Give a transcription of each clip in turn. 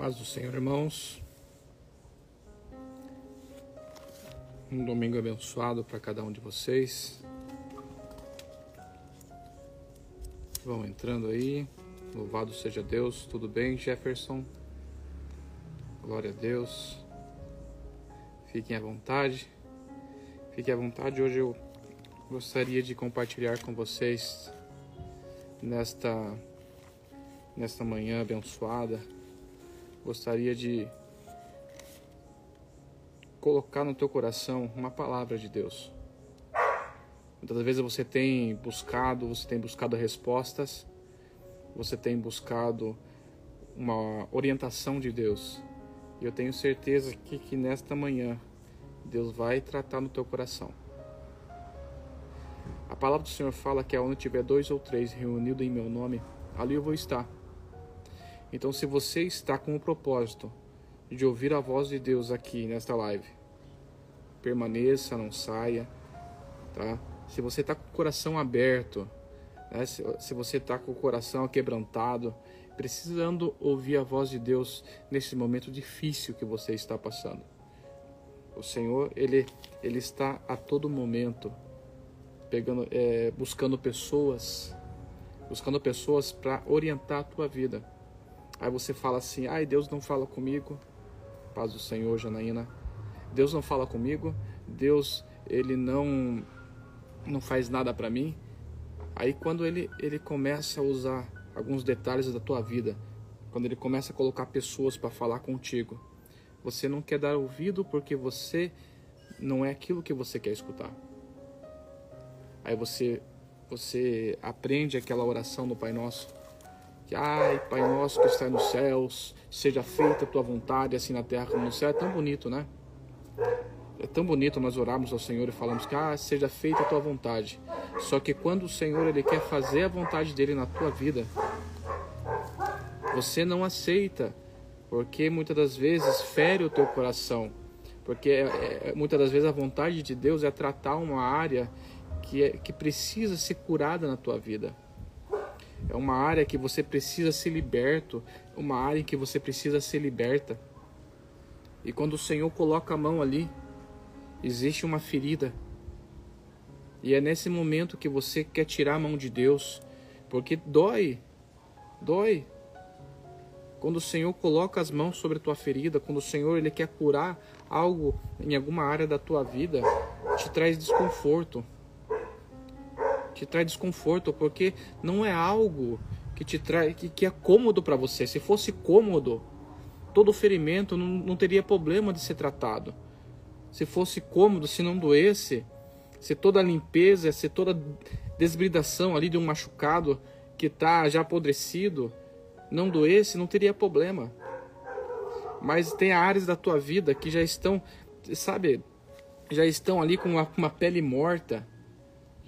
Paz do Senhor, irmãos. Um domingo abençoado para cada um de vocês. Vão entrando aí. Louvado seja Deus. Tudo bem, Jefferson? Glória a Deus. Fiquem à vontade. Fiquem à vontade. Hoje eu gostaria de compartilhar com vocês nesta nesta manhã abençoada. Gostaria de colocar no teu coração uma palavra de Deus. Muitas vezes você tem buscado, você tem buscado respostas, você tem buscado uma orientação de Deus. E eu tenho certeza que, que nesta manhã Deus vai tratar no teu coração. A palavra do Senhor fala que onde tiver dois ou três reunidos em meu nome, ali eu vou estar. Então, se você está com o propósito de ouvir a voz de Deus aqui nesta live, permaneça, não saia, tá? Se você está com o coração aberto, né? se, se você está com o coração quebrantado, precisando ouvir a voz de Deus nesse momento difícil que você está passando. O Senhor, ele, ele está a todo momento pegando, é, buscando pessoas, buscando pessoas para orientar a tua vida. Aí você fala assim: ai, Deus não fala comigo. Paz do Senhor, Janaína. Deus não fala comigo. Deus, ele não não faz nada para mim. Aí quando ele ele começa a usar alguns detalhes da tua vida, quando ele começa a colocar pessoas para falar contigo, você não quer dar ouvido porque você não é aquilo que você quer escutar. Aí você você aprende aquela oração do Pai Nosso que, ai, Pai nosso que está nos céus, seja feita a tua vontade, assim na terra como no céu. É tão bonito, né? É tão bonito nós orarmos ao Senhor e falamos que, ah, seja feita a tua vontade. Só que quando o Senhor ele quer fazer a vontade dele na tua vida, você não aceita, porque muitas das vezes fere o teu coração. Porque é, é, muitas das vezes a vontade de Deus é tratar uma área que, é, que precisa ser curada na tua vida. É uma área que você precisa ser liberto, uma área em que você precisa ser liberta. E quando o Senhor coloca a mão ali, existe uma ferida. E é nesse momento que você quer tirar a mão de Deus, porque dói, dói. Quando o Senhor coloca as mãos sobre a tua ferida, quando o Senhor ele quer curar algo em alguma área da tua vida, te traz desconforto te traz desconforto, porque não é algo que te traz que, que é cômodo para você. Se fosse cômodo, todo ferimento não, não teria problema de ser tratado. Se fosse cômodo, se não doesse, se toda a limpeza, se toda desbridação ali de um machucado que está já apodrecido não doesse, não teria problema. Mas tem áreas da tua vida que já estão, sabe, já estão ali com uma, uma pele morta,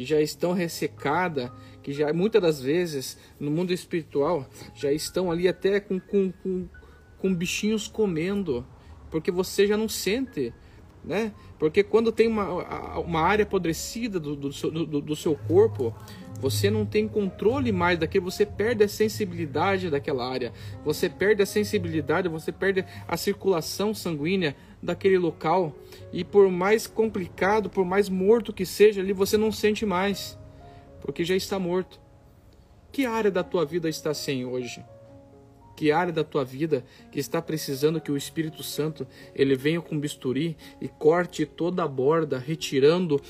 que já estão ressecadas, que já muitas das vezes no mundo espiritual já estão ali até com, com, com, com bichinhos comendo, porque você já não sente, né? Porque quando tem uma, uma área apodrecida do, do, do, do seu corpo, você não tem controle mais daquilo, você perde a sensibilidade daquela área, você perde a sensibilidade, você perde a circulação sanguínea daquele local. E por mais complicado, por mais morto que seja ali, você não sente mais, porque já está morto. Que área da tua vida está sem hoje? Que área da tua vida que está precisando que o Espírito Santo ele venha com bisturi e corte toda a borda, retirando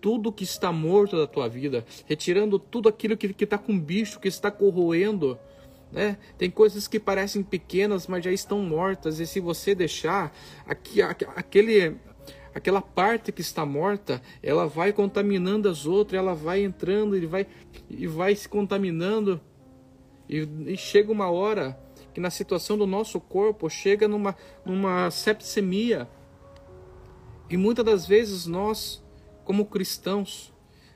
tudo que está morto da tua vida, retirando tudo aquilo que está com bicho, que está corroendo. Né? Tem coisas que parecem pequenas, mas já estão mortas, e se você deixar aqui, aquele, aquela parte que está morta, ela vai contaminando as outras, ela vai entrando e vai, e vai se contaminando. E, e chega uma hora que na situação do nosso corpo chega numa, numa sepsemia. E muitas das vezes nós como cristãos,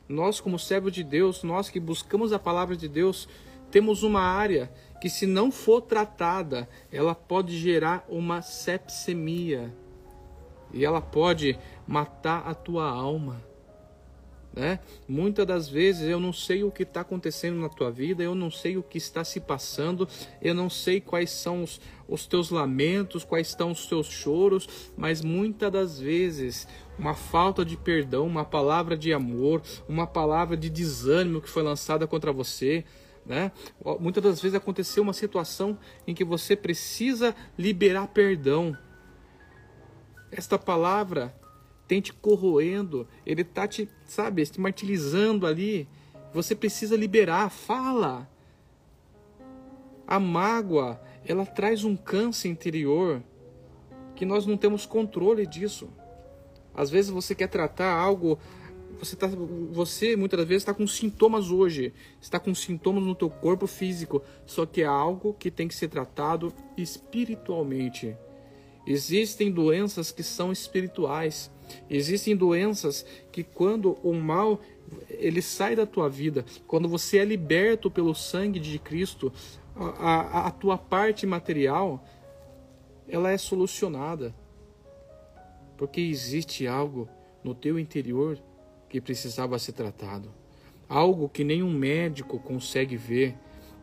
nós como servos de Deus, nós que buscamos a palavra de Deus, temos uma área que se não for tratada, ela pode gerar uma sepsemia. E ela pode matar a tua alma. Né? Muitas das vezes eu não sei o que está acontecendo na tua vida, eu não sei o que está se passando, eu não sei quais são os, os teus lamentos, quais estão os teus choros, mas muitas das vezes uma falta de perdão, uma palavra de amor, uma palavra de desânimo que foi lançada contra você, né? Muitas das vezes aconteceu uma situação em que você precisa liberar perdão. Esta palavra tem te corroendo, ele está te, sabe, te martirizando ali. Você precisa liberar, fala. A mágoa, ela traz um câncer interior que nós não temos controle disso. Às vezes você quer tratar algo, você tá, você muitas das vezes está com sintomas hoje, está com sintomas no teu corpo físico, só que é algo que tem que ser tratado espiritualmente. Existem doenças que são espirituais. Existem doenças que quando o mal ele sai da tua vida, quando você é liberto pelo sangue de Cristo, a, a, a tua parte material ela é solucionada. Porque existe algo no teu interior que precisava ser tratado. Algo que nenhum médico consegue ver.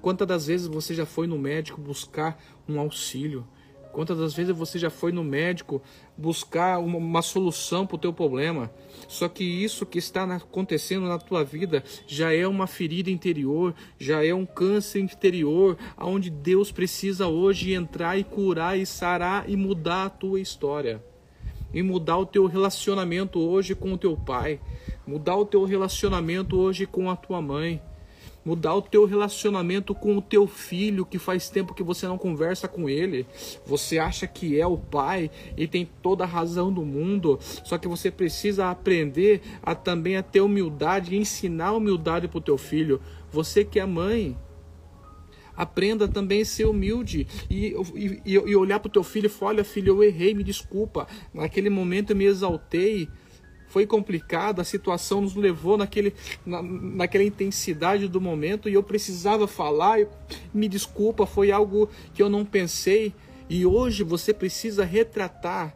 Quantas das vezes você já foi no médico buscar um auxílio? Quantas das vezes você já foi no médico buscar uma, uma solução para o teu problema? Só que isso que está acontecendo na tua vida já é uma ferida interior, já é um câncer interior, aonde Deus precisa hoje entrar e curar e sarar e mudar a tua história. E mudar o teu relacionamento hoje com o teu pai, mudar o teu relacionamento hoje com a tua mãe mudar o teu relacionamento com o teu filho, que faz tempo que você não conversa com ele. Você acha que é o pai e tem toda a razão do mundo, só que você precisa aprender a também a ter humildade ensinar humildade para o teu filho. Você que é mãe, aprenda também a ser humilde e, e, e olhar para o teu filho e falar: olha, filho, eu errei, me desculpa. Naquele momento eu me exaltei foi complicado, a situação nos levou naquele, na, naquela intensidade do momento e eu precisava falar. Me desculpa, foi algo que eu não pensei. E hoje você precisa retratar,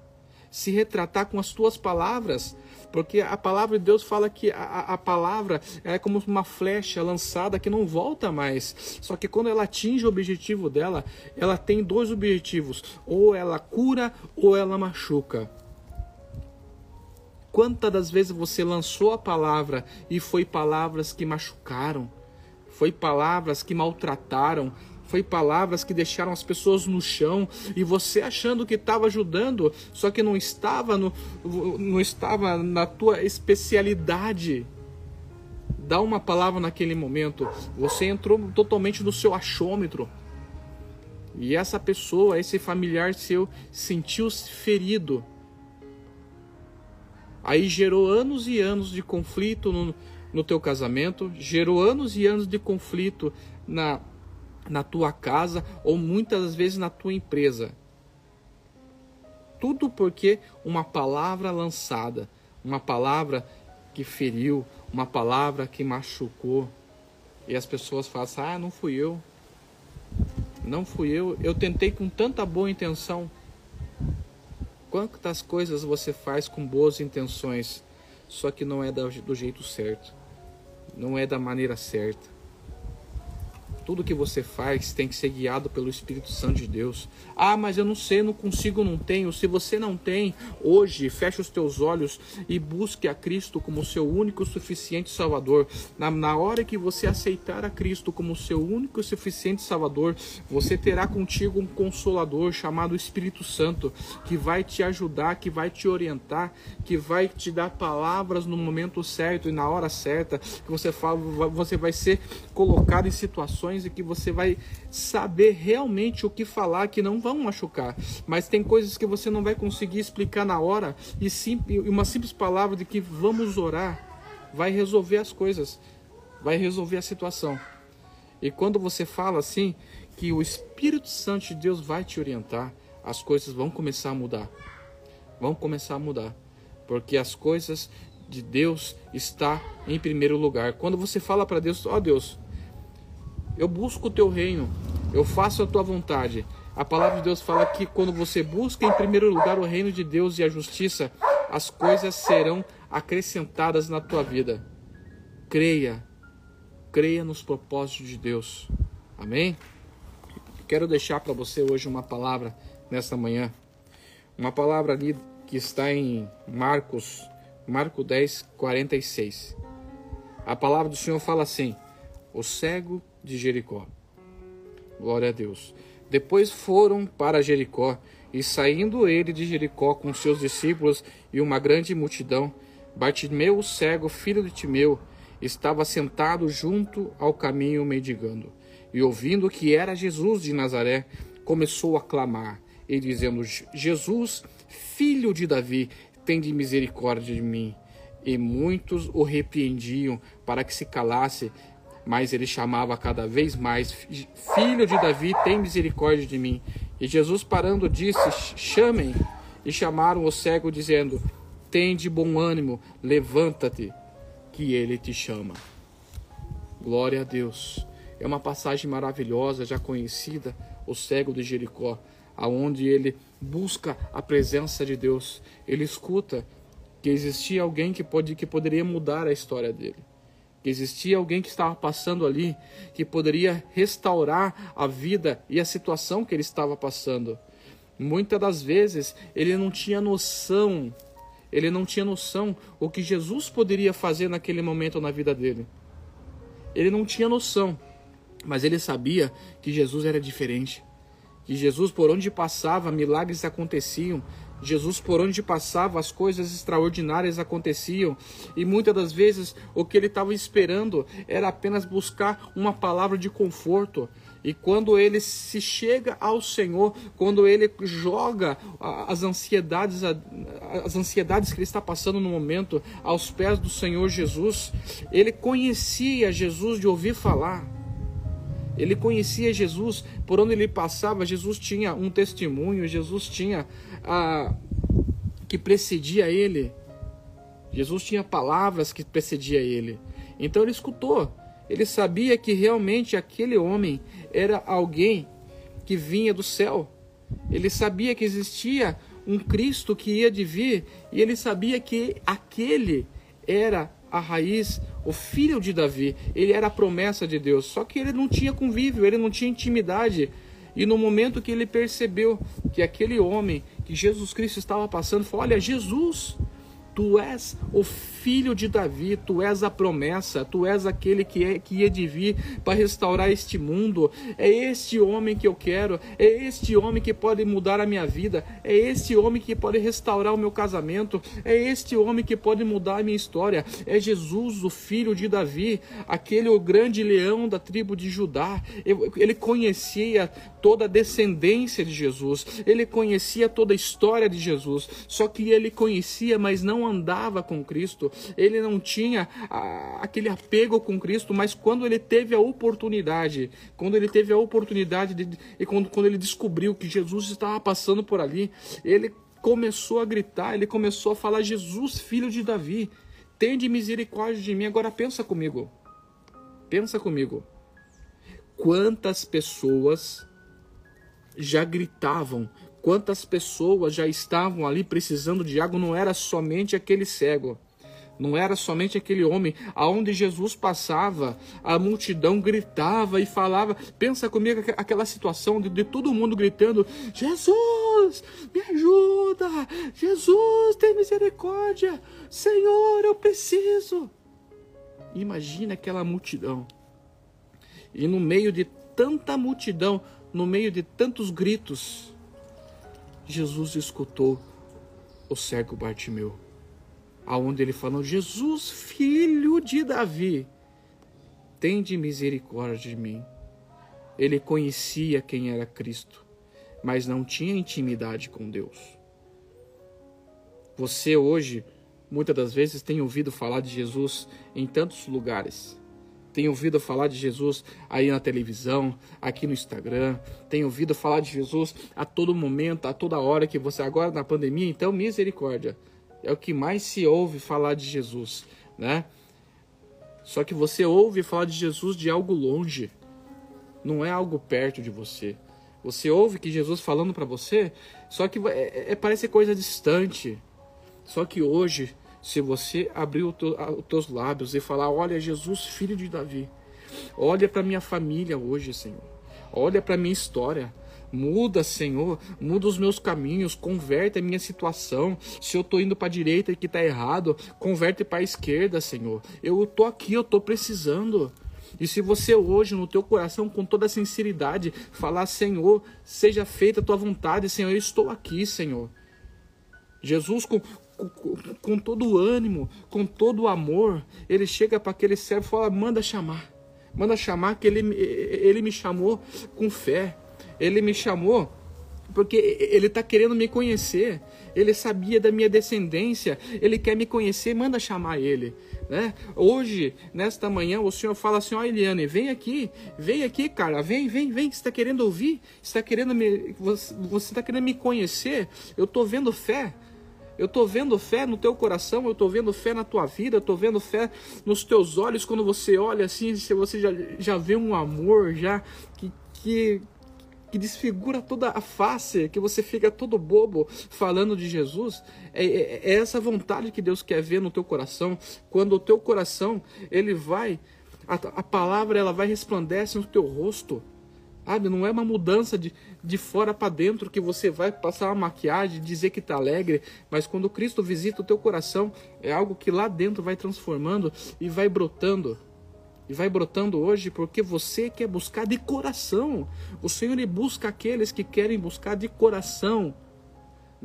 se retratar com as tuas palavras, porque a palavra de Deus fala que a, a palavra é como uma flecha lançada que não volta mais. Só que quando ela atinge o objetivo dela, ela tem dois objetivos: ou ela cura ou ela machuca. Quantas das vezes você lançou a palavra e foi palavras que machucaram, foi palavras que maltrataram, foi palavras que deixaram as pessoas no chão e você achando que estava ajudando, só que não estava no, não estava na tua especialidade. Dá uma palavra naquele momento, você entrou totalmente no seu achômetro. E essa pessoa, esse familiar seu, sentiu-se ferido Aí gerou anos e anos de conflito no, no teu casamento, gerou anos e anos de conflito na, na tua casa ou muitas vezes na tua empresa. Tudo porque uma palavra lançada, uma palavra que feriu, uma palavra que machucou. E as pessoas falam assim, ah, não fui eu. Não fui eu. Eu tentei com tanta boa intenção. Quantas coisas você faz com boas intenções, só que não é do jeito certo, não é da maneira certa. Tudo que você faz tem que ser guiado pelo Espírito Santo de Deus. Ah, mas eu não sei, não consigo, não tenho. Se você não tem, hoje feche os teus olhos e busque a Cristo como seu único e suficiente Salvador. Na, na hora que você aceitar a Cristo como seu único e suficiente Salvador, você terá contigo um consolador chamado Espírito Santo, que vai te ajudar, que vai te orientar, que vai te dar palavras no momento certo e na hora certa, que você fala, você vai ser colocado em situações situações em que você vai saber realmente o que falar que não vão machucar, mas tem coisas que você não vai conseguir explicar na hora e sim, uma simples palavra de que vamos orar vai resolver as coisas, vai resolver a situação. E quando você fala assim, que o Espírito Santo de Deus vai te orientar, as coisas vão começar a mudar. Vão começar a mudar. Porque as coisas de Deus está em primeiro lugar. Quando você fala para Deus, ó oh, Deus, eu busco o teu reino, eu faço a tua vontade. A palavra de Deus fala que quando você busca em primeiro lugar o reino de Deus e a justiça, as coisas serão acrescentadas na tua vida. creia, creia nos propósitos de Deus. Amém? Quero deixar para você hoje uma palavra nesta manhã. Uma palavra ali que está em Marcos, Marco 10, 46. A palavra do Senhor fala assim: O cego de Jericó. Glória a Deus. Depois foram para Jericó, e saindo ele de Jericó com seus discípulos e uma grande multidão, Bartimeu, o cego, filho de Timeu, estava sentado junto ao caminho mendigando. E ouvindo que era Jesus de Nazaré, começou a clamar, e dizendo: Jesus, filho de Davi, tem de misericórdia de mim. E muitos o repreendiam para que se calasse, mas ele chamava cada vez mais: Filho de Davi, tem misericórdia de mim. E Jesus, parando, disse: Chamem. E chamaram o cego, dizendo: Tem de bom ânimo, levanta-te, que ele te chama. Glória a Deus. É uma passagem maravilhosa, já conhecida, o cego de Jericó, aonde ele busca a presença de Deus. Ele escuta que existia alguém que, pode, que poderia mudar a história dele que existia alguém que estava passando ali, que poderia restaurar a vida e a situação que ele estava passando. Muitas das vezes ele não tinha noção, ele não tinha noção o que Jesus poderia fazer naquele momento na vida dele. Ele não tinha noção, mas ele sabia que Jesus era diferente. Que Jesus, por onde passava, milagres aconteciam, Jesus, por onde passava, as coisas extraordinárias aconteciam, e muitas das vezes o que ele estava esperando era apenas buscar uma palavra de conforto. E quando ele se chega ao Senhor, quando ele joga as ansiedades, as ansiedades que ele está passando no momento aos pés do Senhor Jesus, ele conhecia Jesus de ouvir falar. Ele conhecia Jesus, por onde ele passava, Jesus tinha um testemunho, Jesus tinha a que precedia ele. Jesus tinha palavras que precedia ele. Então ele escutou. Ele sabia que realmente aquele homem era alguém que vinha do céu. Ele sabia que existia um Cristo que ia de vir e ele sabia que aquele era a raiz, o filho de Davi. Ele era a promessa de Deus. Só que ele não tinha convívio, ele não tinha intimidade. E no momento que ele percebeu que aquele homem que Jesus Cristo estava passando, falou: Olha, Jesus, tu és o filho de Davi, tu és a promessa, tu és aquele que, é, que ia de vir para restaurar este mundo. É este homem que eu quero, é este homem que pode mudar a minha vida, é este homem que pode restaurar o meu casamento, é este homem que pode mudar a minha história. É Jesus, o filho de Davi, aquele o grande leão da tribo de Judá. Ele conhecia toda a descendência de Jesus, ele conhecia toda a história de Jesus, só que ele conhecia, mas não andava com Cristo ele não tinha a, aquele apego com Cristo, mas quando ele teve a oportunidade, quando ele teve a oportunidade de, e quando, quando ele descobriu que Jesus estava passando por ali, ele começou a gritar, ele começou a falar: Jesus, filho de Davi, tem de misericórdia de mim. Agora pensa comigo, pensa comigo. Quantas pessoas já gritavam, quantas pessoas já estavam ali precisando de água, não era somente aquele cego. Não era somente aquele homem. Aonde Jesus passava, a multidão gritava e falava. Pensa comigo aquela situação de, de todo mundo gritando: Jesus, me ajuda! Jesus, tem misericórdia! Senhor, eu preciso! Imagina aquela multidão. E no meio de tanta multidão, no meio de tantos gritos, Jesus escutou o cego Bartimeu aonde ele falou: Jesus, filho de Davi, tem de misericórdia de mim. Ele conhecia quem era Cristo, mas não tinha intimidade com Deus. Você hoje, muitas das vezes, tem ouvido falar de Jesus em tantos lugares. Tem ouvido falar de Jesus aí na televisão, aqui no Instagram. Tem ouvido falar de Jesus a todo momento, a toda hora que você agora na pandemia. Então, misericórdia é o que mais se ouve falar de Jesus, né? Só que você ouve falar de Jesus de algo longe, não é algo perto de você. Você ouve que Jesus falando para você, só que é, é, parece coisa distante. Só que hoje, se você abrir os teus lábios e falar: Olha, Jesus, filho de Davi, olha para minha família hoje, Senhor, olha para minha história. Muda, Senhor, muda os meus caminhos, converte a minha situação. Se eu tô indo para a direita e que tá errado, converte para a esquerda, Senhor. Eu tô aqui, eu tô precisando. E se você hoje, no teu coração, com toda sinceridade, falar, Senhor, seja feita a tua vontade, Senhor, eu estou aqui, Senhor. Jesus, com, com, com todo o ânimo, com todo o amor, ele chega para aquele servo e fala: manda chamar. Manda chamar, que ele, ele me chamou com fé. Ele me chamou porque ele está querendo me conhecer. Ele sabia da minha descendência. Ele quer me conhecer. Manda chamar ele. Né? Hoje, nesta manhã, o Senhor fala assim: Ó, oh, Eliane, vem aqui, vem aqui, cara, vem, vem, vem. Está querendo ouvir? Está querendo me, você está querendo me conhecer? Eu estou vendo fé. Eu estou vendo fé no teu coração, eu estou vendo fé na tua vida, eu estou vendo fé nos teus olhos quando você olha assim, você já, já vê um amor já que, que, que desfigura toda a face, que você fica todo bobo falando de Jesus. É, é, é essa vontade que Deus quer ver no teu coração. Quando o teu coração, ele vai, a, a palavra ela vai resplandece no teu rosto. Sabe, não é uma mudança de, de fora para dentro que você vai passar uma maquiagem, dizer que está alegre, mas quando Cristo visita o teu coração, é algo que lá dentro vai transformando e vai brotando. E vai brotando hoje porque você quer buscar de coração. O Senhor ele busca aqueles que querem buscar de coração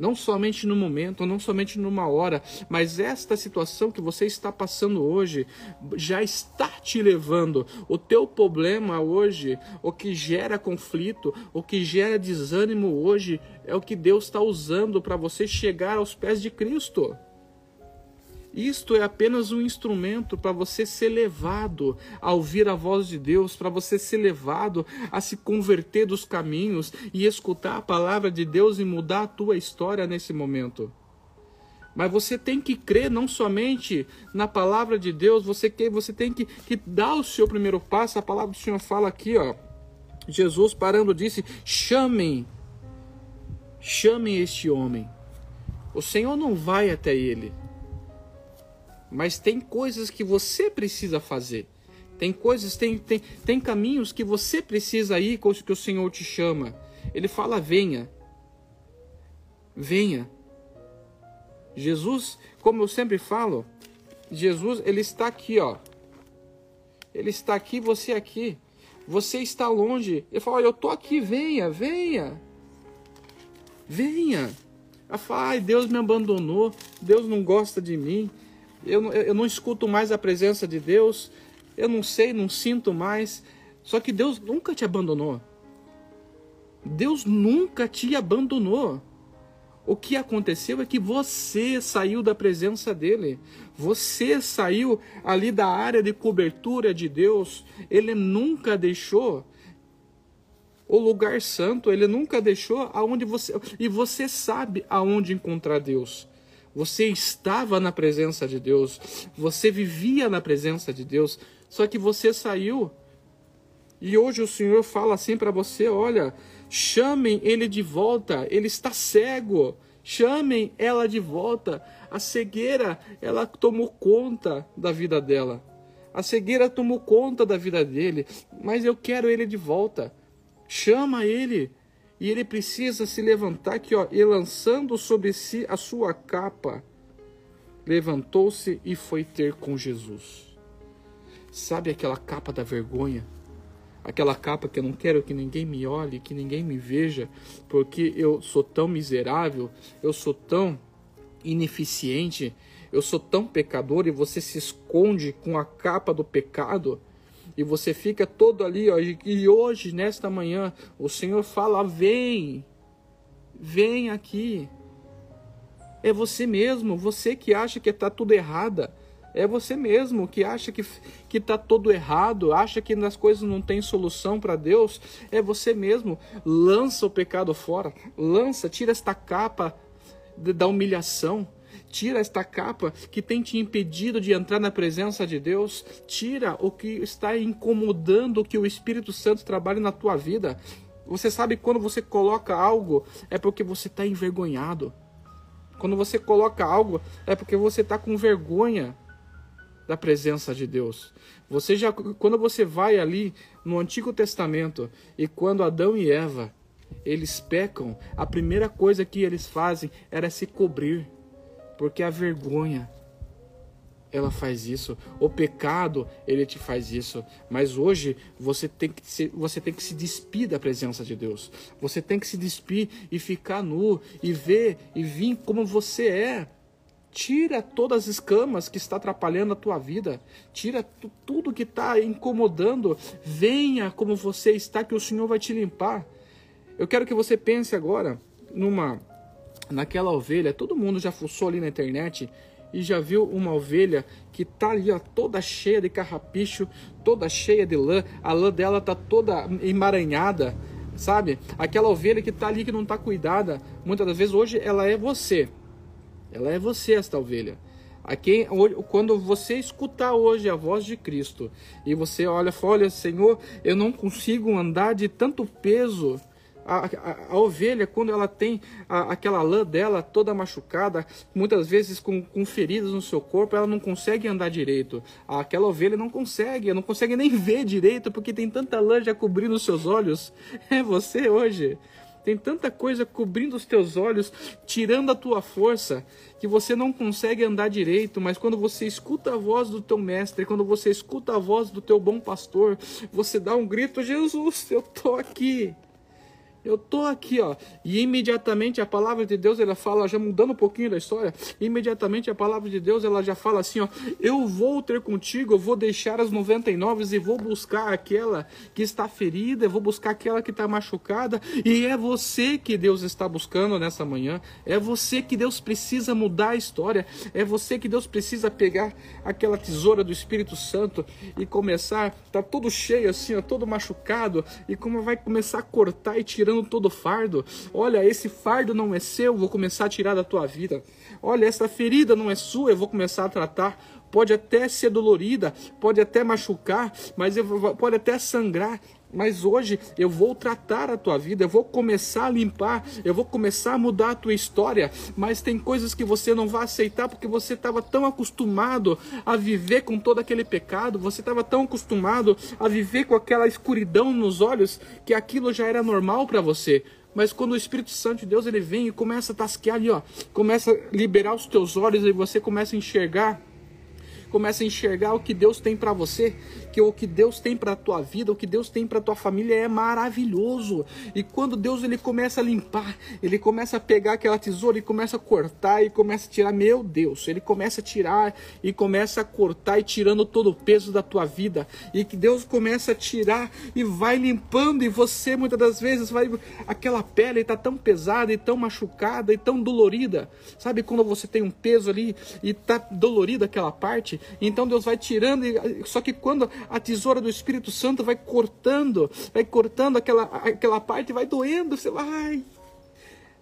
não somente no momento, não somente numa hora, mas esta situação que você está passando hoje já está te levando. O teu problema hoje, o que gera conflito, o que gera desânimo hoje, é o que Deus está usando para você chegar aos pés de Cristo. Isto é apenas um instrumento para você ser levado a ouvir a voz de Deus, para você ser levado a se converter dos caminhos e escutar a palavra de Deus e mudar a tua história nesse momento. Mas você tem que crer não somente na palavra de Deus, você, quer, você tem que, que dar o seu primeiro passo. A palavra do Senhor fala aqui, ó. Jesus parando disse: chamem, chamem este homem. O Senhor não vai até ele. Mas tem coisas que você precisa fazer. Tem coisas, tem, tem, tem caminhos que você precisa ir que o Senhor te chama. Ele fala: venha. Venha. Jesus, como eu sempre falo, Jesus, ele está aqui, ó. Ele está aqui, você aqui. Você está longe. Ele fala: Olha, eu tô aqui, venha, venha. Venha. Ela fala: Ai, Deus me abandonou. Deus não gosta de mim eu, eu não escuto mais a presença de Deus, eu não sei, não sinto mais. Só que Deus nunca te abandonou. Deus nunca te abandonou. O que aconteceu é que você saiu da presença dele. Você saiu ali da área de cobertura de Deus. Ele nunca deixou o lugar santo, ele nunca deixou aonde você e você sabe aonde encontrar Deus. Você estava na presença de Deus, você vivia na presença de Deus, só que você saiu. E hoje o Senhor fala assim para você: olha, chamem ele de volta, ele está cego. Chamem ela de volta. A cegueira, ela tomou conta da vida dela. A cegueira tomou conta da vida dele, mas eu quero ele de volta. Chama ele, e ele precisa se levantar aqui, ó, e lançando sobre si a sua capa, levantou-se e foi ter com Jesus. Sabe aquela capa da vergonha? Aquela capa que eu não quero que ninguém me olhe, que ninguém me veja, porque eu sou tão miserável, eu sou tão ineficiente, eu sou tão pecador e você se esconde com a capa do pecado e você fica todo ali, ó, e hoje, nesta manhã, o Senhor fala: vem, vem aqui. É você mesmo, você que acha que está tudo errada. É você mesmo que acha que que está tudo errado, acha que nas coisas não tem solução para Deus. É você mesmo. Lança o pecado fora, lança, tira esta capa da humilhação Tira esta capa que tem te impedido de entrar na presença de Deus. Tira o que está incomodando que o Espírito Santo trabalhe na tua vida. Você sabe quando você coloca algo é porque você está envergonhado. Quando você coloca algo, é porque você está com vergonha da presença de Deus. Você já quando você vai ali no Antigo Testamento e quando Adão e Eva eles pecam, a primeira coisa que eles fazem era se cobrir, porque a vergonha ela faz isso, o pecado ele te faz isso, mas hoje você tem que se, você tem que se despir da presença de Deus. Você tem que se despir e ficar nu e ver e vir como você é. Tira todas as escamas que está atrapalhando a tua vida. Tira tudo que está incomodando. Venha como você está, que o Senhor vai te limpar. Eu quero que você pense agora numa naquela ovelha. Todo mundo já fuçou ali na internet e já viu uma ovelha que tá ali ó, toda cheia de carrapicho, toda cheia de lã. A lã dela tá toda emaranhada, sabe? Aquela ovelha que tá ali que não tá cuidada. Muitas das vezes hoje ela é você. Ela é você, esta ovelha. A quem, quando você escutar hoje a voz de Cristo e você olha, olha, Senhor, eu não consigo andar de tanto peso. A, a, a ovelha, quando ela tem a, aquela lã dela toda machucada, muitas vezes com, com, feridas no seu corpo, ela não consegue andar direito. Aquela ovelha não consegue, não consegue nem ver direito porque tem tanta lã já cobrindo os seus olhos. É você hoje. Tem tanta coisa cobrindo os teus olhos, tirando a tua força, que você não consegue andar direito, mas quando você escuta a voz do teu mestre, quando você escuta a voz do teu bom pastor, você dá um grito: Jesus, eu tô aqui. Eu tô aqui, ó. E imediatamente a palavra de Deus, ela fala, já mudando um pouquinho da história, imediatamente a palavra de Deus, ela já fala assim, ó, eu vou ter contigo, eu vou deixar as 99 e vou buscar aquela que está ferida, eu vou buscar aquela que está machucada, e é você que Deus está buscando nessa manhã. É você que Deus precisa mudar a história. É você que Deus precisa pegar aquela tesoura do Espírito Santo e começar, tá todo cheio assim, ó, todo machucado, e como vai começar a cortar e tirar tirando todo fardo. Olha, esse fardo não é seu, vou começar a tirar da tua vida. Olha, essa ferida não é sua, eu vou começar a tratar. Pode até ser dolorida, pode até machucar, mas pode até sangrar, mas hoje eu vou tratar a tua vida, eu vou começar a limpar, eu vou começar a mudar a tua história. Mas tem coisas que você não vai aceitar porque você estava tão acostumado a viver com todo aquele pecado, você estava tão acostumado a viver com aquela escuridão nos olhos que aquilo já era normal para você. Mas quando o Espírito Santo de Deus ele vem e começa a tasquear ali, ó, começa a liberar os teus olhos e você começa a enxergar começa a enxergar o que Deus tem para você, que o que Deus tem para a tua vida, o que Deus tem para a tua família é maravilhoso. E quando Deus ele começa a limpar, ele começa a pegar aquela tesoura e começa a cortar e começa a tirar, meu Deus, ele começa a tirar e começa a cortar e tirando todo o peso da tua vida. E que Deus começa a tirar e vai limpando e você muitas das vezes vai aquela pele está tão pesada e tão machucada e tão dolorida. Sabe quando você tem um peso ali e tá dolorida aquela parte? Então Deus vai tirando, só que quando a tesoura do Espírito Santo vai cortando, vai cortando aquela, aquela parte, vai doendo, você vai,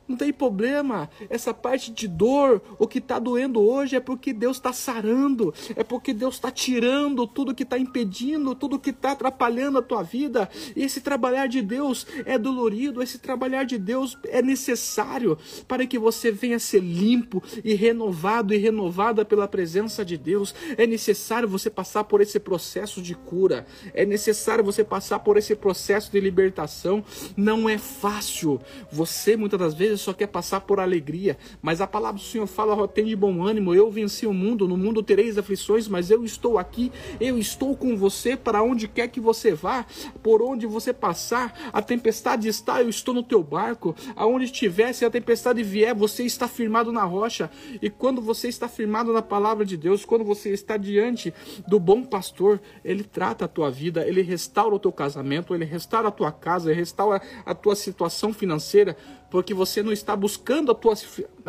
não tem problema. Essa parte de dor, o que está doendo hoje é porque Deus está sarando, é porque Deus está tirando tudo que está impedindo, tudo que está atrapalhando a tua vida. E esse trabalhar de Deus é dolorido, esse trabalhar de Deus é necessário para que você venha ser limpo e renovado e renovada pela presença de Deus. É necessário você passar por esse processo de cura, é necessário você passar por esse processo de libertação. Não é fácil. Você muitas das vezes só quer passar por alegria, mas a palavra do Senhor fala: tem de bom ânimo, eu venci o mundo, no mundo tereis aflições, mas eu estou aqui, eu estou com você para onde quer que você vá, por onde você passar, a tempestade está, eu estou no teu barco, aonde estiver, se a tempestade vier, você está firmado na rocha, e quando você está firmado na palavra de Deus, quando você está diante do bom pastor, ele trata a tua vida, ele restaura o teu casamento, ele restaura a tua casa, ele restaura a tua situação financeira, porque você não está buscando a tua,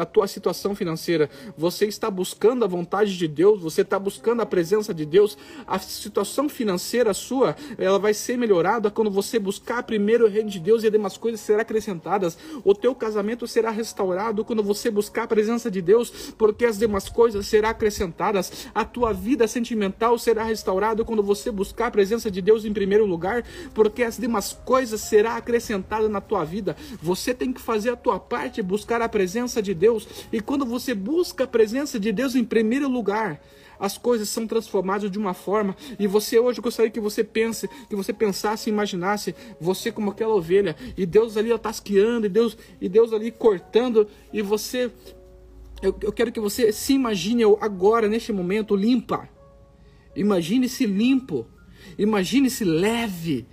a tua situação financeira, você está buscando a vontade de Deus, você está buscando a presença de Deus. A situação financeira sua, ela vai ser melhorada quando você buscar primeiro o reino de Deus e as demais coisas serão acrescentadas. O teu casamento será restaurado quando você buscar a presença de Deus, porque as demais coisas serão acrescentadas. A tua vida sentimental será restaurada quando você buscar a presença de Deus em primeiro lugar, porque as demais coisas serão acrescentadas na tua vida. Você tem que fazer a tua parte, buscar a presença de Deus Deus. E quando você busca a presença de Deus em primeiro lugar, as coisas são transformadas de uma forma. E você hoje gostaria que você pense, que você pensasse, imaginasse você como aquela ovelha e Deus ali ó, tasqueando e Deus e Deus ali cortando e você eu, eu quero que você se imagine agora neste momento limpa. Imagine-se limpo. Imagine-se leve.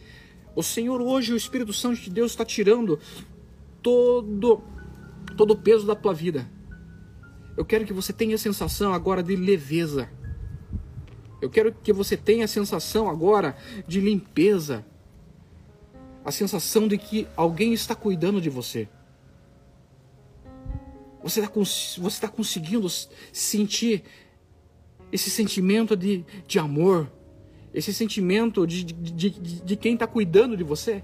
O Senhor hoje, o Espírito Santo de Deus está tirando todo todo o peso da tua vida. Eu quero que você tenha a sensação agora de leveza. Eu quero que você tenha a sensação agora de limpeza. A sensação de que alguém está cuidando de você. Você está você tá conseguindo sentir esse sentimento de, de amor, esse sentimento de, de, de, de quem está cuidando de você?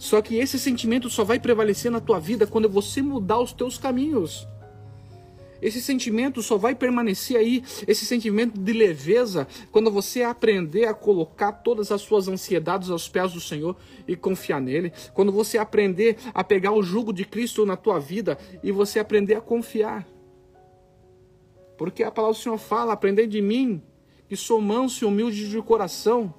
Só que esse sentimento só vai prevalecer na tua vida quando você mudar os teus caminhos. Esse sentimento só vai permanecer aí, esse sentimento de leveza, quando você aprender a colocar todas as suas ansiedades aos pés do Senhor e confiar nele. Quando você aprender a pegar o jugo de Cristo na tua vida e você aprender a confiar. Porque a palavra do Senhor fala: aprender de mim, que sou manso e humilde de coração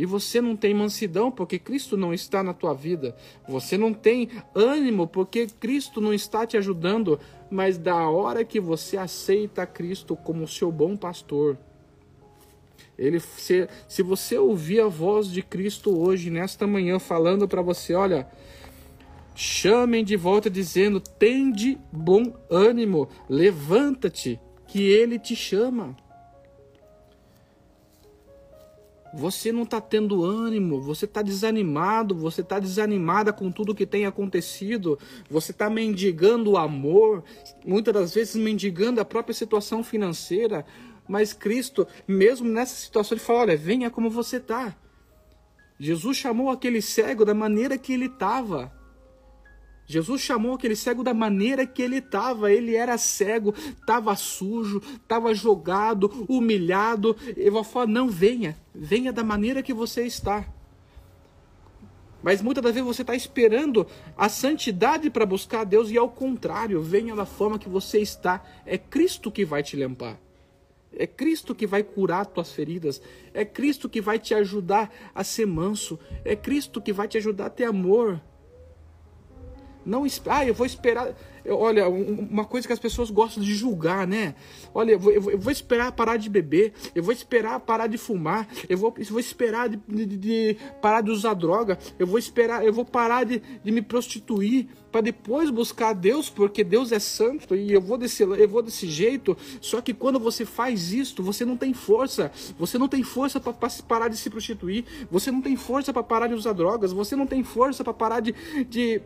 e você não tem mansidão porque Cristo não está na tua vida. Você não tem ânimo porque Cristo não está te ajudando. Mas da hora que você aceita Cristo como seu bom pastor, ele, se, se você ouvir a voz de Cristo hoje, nesta manhã, falando para você: olha, chamem de volta dizendo: tende bom ânimo, levanta-te, que ele te chama. Você não está tendo ânimo, você está desanimado, você está desanimada com tudo que tem acontecido, você está mendigando o amor, muitas das vezes mendigando a própria situação financeira, mas Cristo, mesmo nessa situação, ele fala: olha, venha como você está. Jesus chamou aquele cego da maneira que ele estava. Jesus chamou aquele cego da maneira que ele estava. Ele era cego, estava sujo, estava jogado, humilhado. Eu vou falar: não, venha, venha da maneira que você está. Mas muitas das vezes você está esperando a santidade para buscar a Deus e ao contrário, venha da forma que você está. É Cristo que vai te limpar. É Cristo que vai curar tuas feridas. É Cristo que vai te ajudar a ser manso. É Cristo que vai te ajudar a ter amor. Não, ah, eu vou esperar. Olha, uma coisa que as pessoas gostam de julgar, né? Olha, eu vou, eu vou esperar parar de beber, eu vou esperar parar de fumar, eu vou, eu vou esperar de, de, de parar de usar droga, eu vou esperar, eu vou parar de, de me prostituir para depois buscar Deus, porque Deus é santo e eu vou desse, eu vou desse jeito. Só que quando você faz isto, você não tem força, você não tem força para parar de se prostituir, você não tem força para parar de usar drogas, você não tem força para parar de, de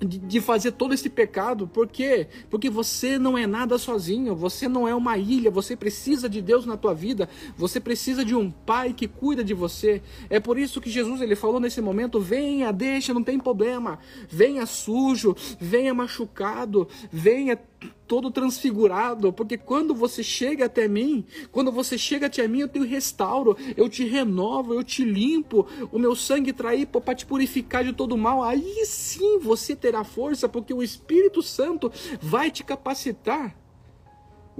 de, de, fazer todo esse pecado. Por quê? Porque você não é nada sozinho, você não é uma ilha, você precisa de Deus na tua vida, você precisa de um pai que cuida de você. É por isso que Jesus ele falou nesse momento: venha, deixa, não tem problema. Venha sujo, venha machucado, venha todo transfigurado, porque quando você chega até mim, quando você chega até mim, eu te restauro, eu te renovo, eu te limpo, o meu sangue trair para te purificar de todo mal. Aí sim você terá força, porque o Espírito Santo vai te capacitar.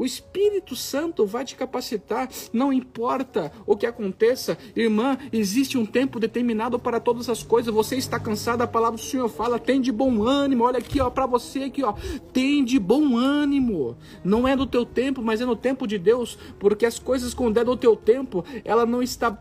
O Espírito Santo vai te capacitar, não importa o que aconteça. Irmã, existe um tempo determinado para todas as coisas. Você está cansado, a palavra do Senhor fala: tem de bom ânimo. Olha aqui, ó, para você aqui, ó. Tem de bom ânimo. Não é no teu tempo, mas é no tempo de Deus, porque as coisas quando é no teu tempo, ela não está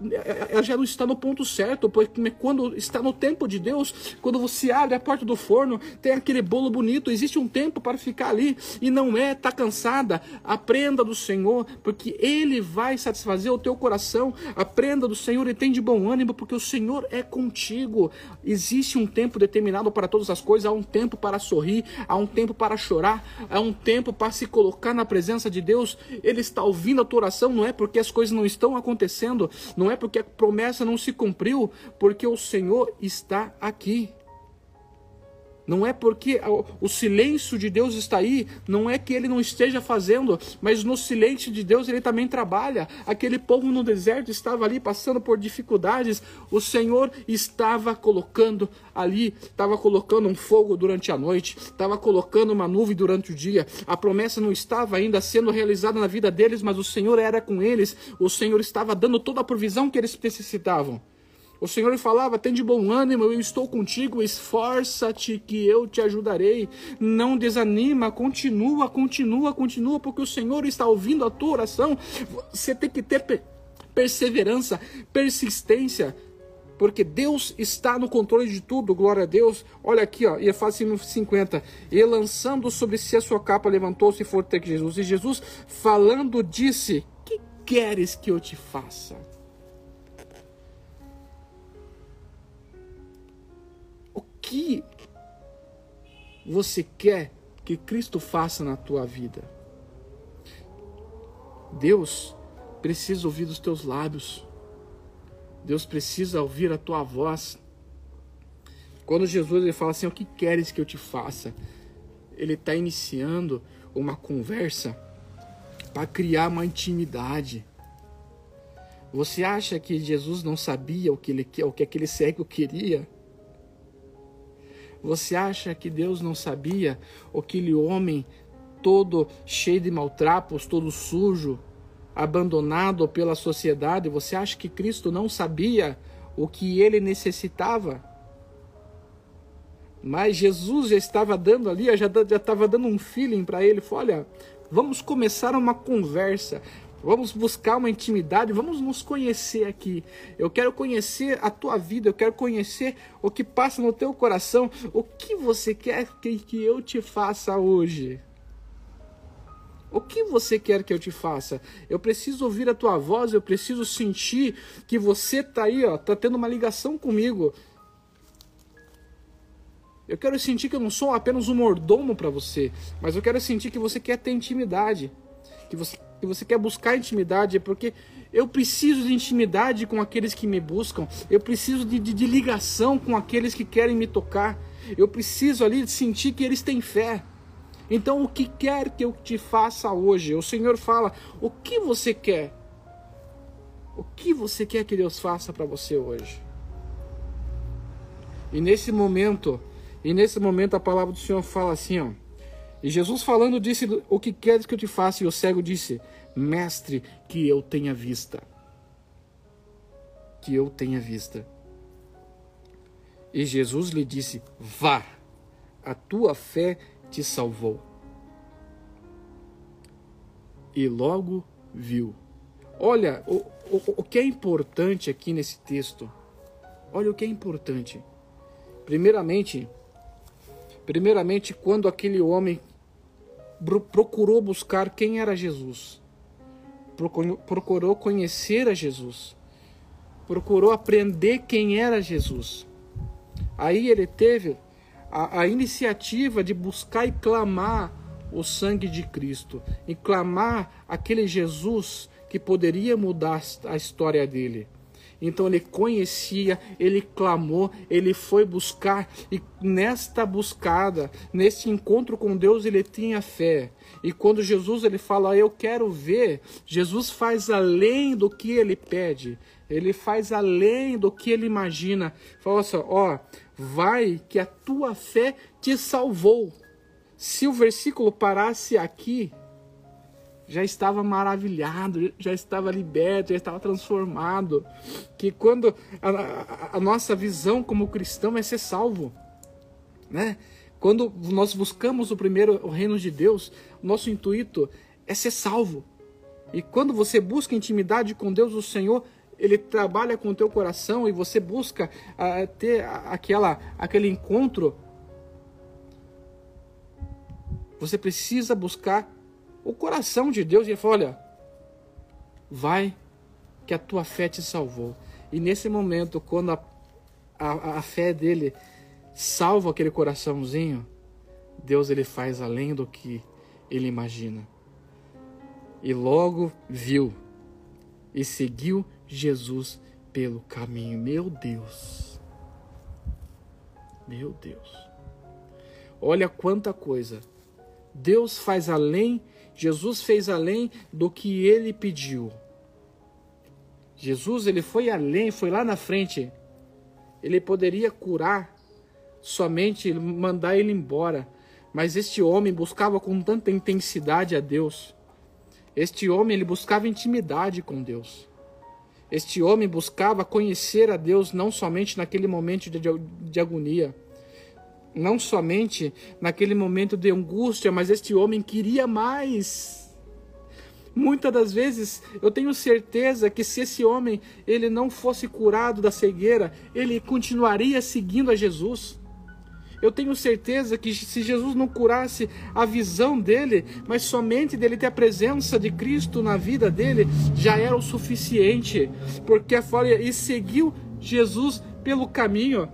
ela já não está no ponto certo, porque quando está no tempo de Deus, quando você abre a porta do forno, tem aquele bolo bonito, existe um tempo para ficar ali e não é tá cansada Aprenda do Senhor, porque Ele vai satisfazer o teu coração. Aprenda do Senhor e tem de bom ânimo, porque o Senhor é contigo. Existe um tempo determinado para todas as coisas. Há um tempo para sorrir, há um tempo para chorar, há um tempo para se colocar na presença de Deus. Ele está ouvindo a tua oração, não é porque as coisas não estão acontecendo, não é porque a promessa não se cumpriu, porque o Senhor está aqui. Não é porque o silêncio de Deus está aí, não é que ele não esteja fazendo, mas no silêncio de Deus ele também trabalha. Aquele povo no deserto estava ali passando por dificuldades, o Senhor estava colocando ali, estava colocando um fogo durante a noite, estava colocando uma nuvem durante o dia. A promessa não estava ainda sendo realizada na vida deles, mas o Senhor era com eles, o Senhor estava dando toda a provisão que eles necessitavam. O Senhor falava: tem de bom ânimo, eu estou contigo, esforça-te que eu te ajudarei. Não desanima, continua, continua, continua, porque o Senhor está ouvindo a tua oração. Você tem que ter perseverança, persistência, porque Deus está no controle de tudo, glória a Deus. Olha aqui, ó, Efésios 50. E lançando sobre si a sua capa, levantou-se e foi ter Jesus. E Jesus, falando, disse: Que queres que eu te faça? Que você quer que Cristo faça na tua vida? Deus precisa ouvir dos teus lábios. Deus precisa ouvir a tua voz. Quando Jesus ele fala assim: O que queres que eu te faça? Ele está iniciando uma conversa para criar uma intimidade. Você acha que Jesus não sabia o que ele o que aquele cego queria? Você acha que Deus não sabia aquele homem todo cheio de maltrapos, todo sujo, abandonado pela sociedade? Você acha que Cristo não sabia o que ele necessitava? Mas Jesus já estava dando ali, já, já estava dando um feeling para ele. Falou, olha, vamos começar uma conversa. Vamos buscar uma intimidade, vamos nos conhecer aqui. Eu quero conhecer a tua vida, eu quero conhecer o que passa no teu coração. O que você quer que, eu te faça hoje? O que você quer que eu te faça? Eu preciso ouvir a tua voz, eu preciso sentir que você está aí, ó, tá tendo uma ligação comigo. Eu quero sentir que eu não sou apenas um mordomo para você, mas eu quero sentir que você quer ter intimidade, que você que você quer buscar intimidade, é porque eu preciso de intimidade com aqueles que me buscam, eu preciso de, de, de ligação com aqueles que querem me tocar, eu preciso ali sentir que eles têm fé. Então, o que quer que eu te faça hoje? O Senhor fala: o que você quer? O que você quer que Deus faça para você hoje? E nesse momento, e nesse momento a palavra do Senhor fala assim, ó. E Jesus falando disse: O que queres que eu te faça? E o cego disse: Mestre, que eu tenha vista. Que eu tenha vista. E Jesus lhe disse: Vá, a tua fé te salvou. E logo viu. Olha o, o, o que é importante aqui nesse texto. Olha o que é importante. Primeiramente, primeiramente quando aquele homem procurou buscar quem era Jesus, procurou conhecer a Jesus, procurou aprender quem era Jesus. Aí ele teve a, a iniciativa de buscar e clamar o sangue de Cristo, e clamar aquele Jesus que poderia mudar a história dele. Então ele conhecia, ele clamou, ele foi buscar e nesta buscada, nesse encontro com Deus, ele tinha fé. E quando Jesus ele fala, eu quero ver, Jesus faz além do que ele pede. Ele faz além do que ele imagina. Fala assim, ó, vai que a tua fé te salvou. Se o versículo parasse aqui, já estava maravilhado, já estava liberto, já estava transformado. Que quando a, a, a nossa visão como cristão é ser salvo, né? Quando nós buscamos o primeiro o reino de Deus, nosso intuito é ser salvo. E quando você busca intimidade com Deus, o Senhor, ele trabalha com o teu coração e você busca uh, ter aquela, aquele encontro. Você precisa buscar o coração de Deus e ele falou: Olha, vai que a tua fé te salvou. E nesse momento, quando a, a, a fé dele salva aquele coraçãozinho, Deus ele faz além do que ele imagina. E logo viu e seguiu Jesus pelo caminho. Meu Deus. Meu Deus. Olha quanta coisa. Deus faz além, Jesus fez além do que ele pediu. Jesus, ele foi além, foi lá na frente. Ele poderia curar somente mandar ele embora, mas este homem buscava com tanta intensidade a Deus. Este homem ele buscava intimidade com Deus. Este homem buscava conhecer a Deus não somente naquele momento de, de agonia, não somente naquele momento de angústia, mas este homem queria mais. Muitas das vezes eu tenho certeza que se esse homem ele não fosse curado da cegueira, ele continuaria seguindo a Jesus. Eu tenho certeza que se Jesus não curasse a visão dele, mas somente dele ter a presença de Cristo na vida dele, já era o suficiente, porque a folha e seguiu Jesus pelo caminho.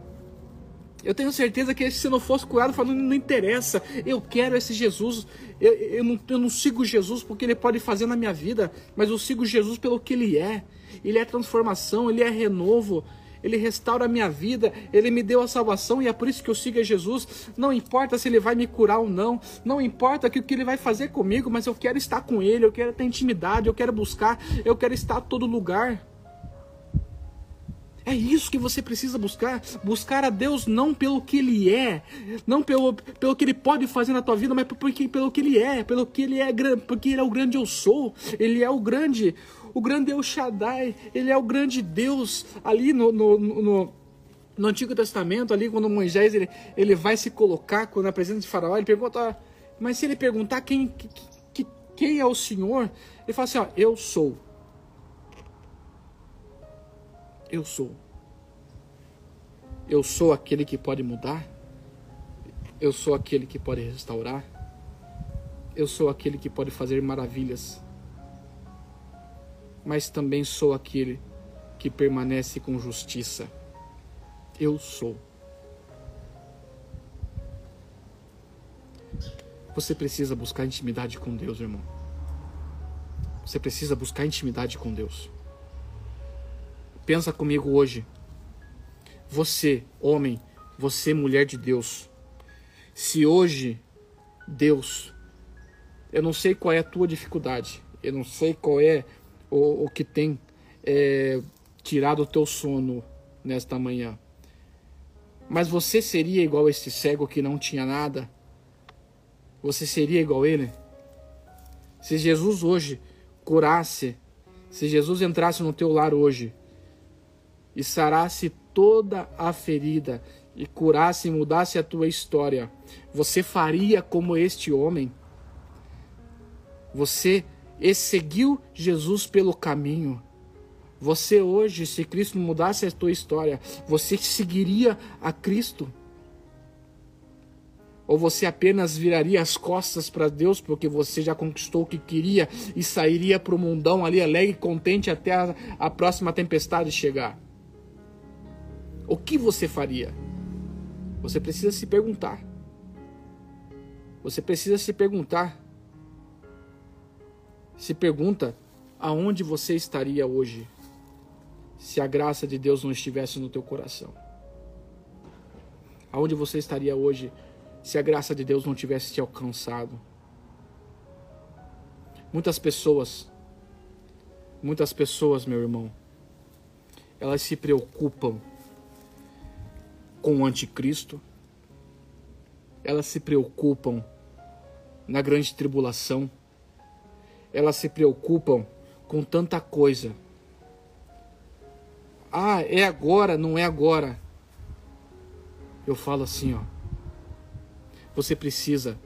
Eu tenho certeza que se não fosse curado, falando, não interessa, eu quero esse Jesus. Eu, eu, não, eu não sigo Jesus porque ele pode fazer na minha vida, mas eu sigo Jesus pelo que ele é. Ele é transformação, ele é renovo. Ele restaura a minha vida, Ele me deu a salvação e é por isso que eu sigo a Jesus. Não importa se Ele vai me curar ou não, não importa o que Ele vai fazer comigo, mas eu quero estar com Ele, eu quero ter intimidade, eu quero buscar, eu quero estar a todo lugar. É isso que você precisa buscar. Buscar a Deus não pelo que Ele é, não pelo, pelo que Ele pode fazer na tua vida, mas porque, pelo que Ele é, pelo que Ele é, porque Ele é o grande eu sou. Ele é o grande, o grande El Shaddai. Ele é o grande Deus ali no, no, no, no Antigo Testamento, ali quando Moisés ele, ele vai se colocar na presença de Faraó, ele pergunta, mas se ele perguntar quem, que, quem é o Senhor, ele fala assim: ó, eu sou. Eu sou. Eu sou aquele que pode mudar. Eu sou aquele que pode restaurar. Eu sou aquele que pode fazer maravilhas. Mas também sou aquele que permanece com justiça. Eu sou. Você precisa buscar intimidade com Deus, irmão. Você precisa buscar intimidade com Deus. Pensa comigo hoje. Você, homem, você, mulher de Deus. Se hoje Deus, eu não sei qual é a tua dificuldade, eu não sei qual é o, o que tem é, tirado o teu sono nesta manhã, mas você seria igual esse cego que não tinha nada? Você seria igual ele? Se Jesus hoje curasse, se Jesus entrasse no teu lar hoje, e sarasse toda a ferida e curasse e mudasse a tua história, você faria como este homem? Você seguiu Jesus pelo caminho. Você hoje, se Cristo mudasse a tua história, você seguiria a Cristo? Ou você apenas viraria as costas para Deus porque você já conquistou o que queria e sairia para o mundão ali alegre e contente até a, a próxima tempestade chegar? O que você faria? Você precisa se perguntar. Você precisa se perguntar. Se pergunta aonde você estaria hoje se a graça de Deus não estivesse no teu coração. Aonde você estaria hoje se a graça de Deus não tivesse te alcançado? Muitas pessoas, muitas pessoas, meu irmão, elas se preocupam com o anticristo, elas se preocupam na grande tribulação, elas se preocupam com tanta coisa. Ah, é agora, não é agora. Eu falo assim, ó. Você precisa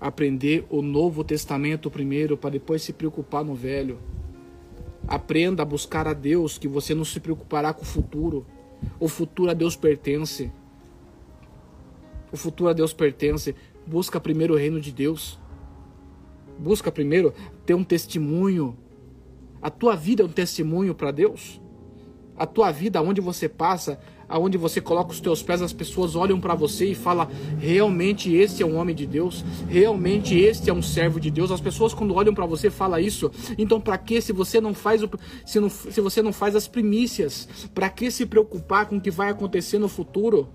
aprender o Novo Testamento primeiro para depois se preocupar no Velho. Aprenda a buscar a Deus, que você não se preocupará com o futuro. O futuro a Deus pertence. O futuro a Deus pertence. Busca primeiro o reino de Deus. Busca primeiro ter um testemunho. A tua vida é um testemunho para Deus. A tua vida, onde você passa, aonde você coloca os teus pés, as pessoas olham para você e falam: realmente este é um homem de Deus, realmente este é um servo de Deus. As pessoas quando olham para você falam isso. Então, para que se você não faz o, se, não, se você não faz as primícias, para que se preocupar com o que vai acontecer no futuro?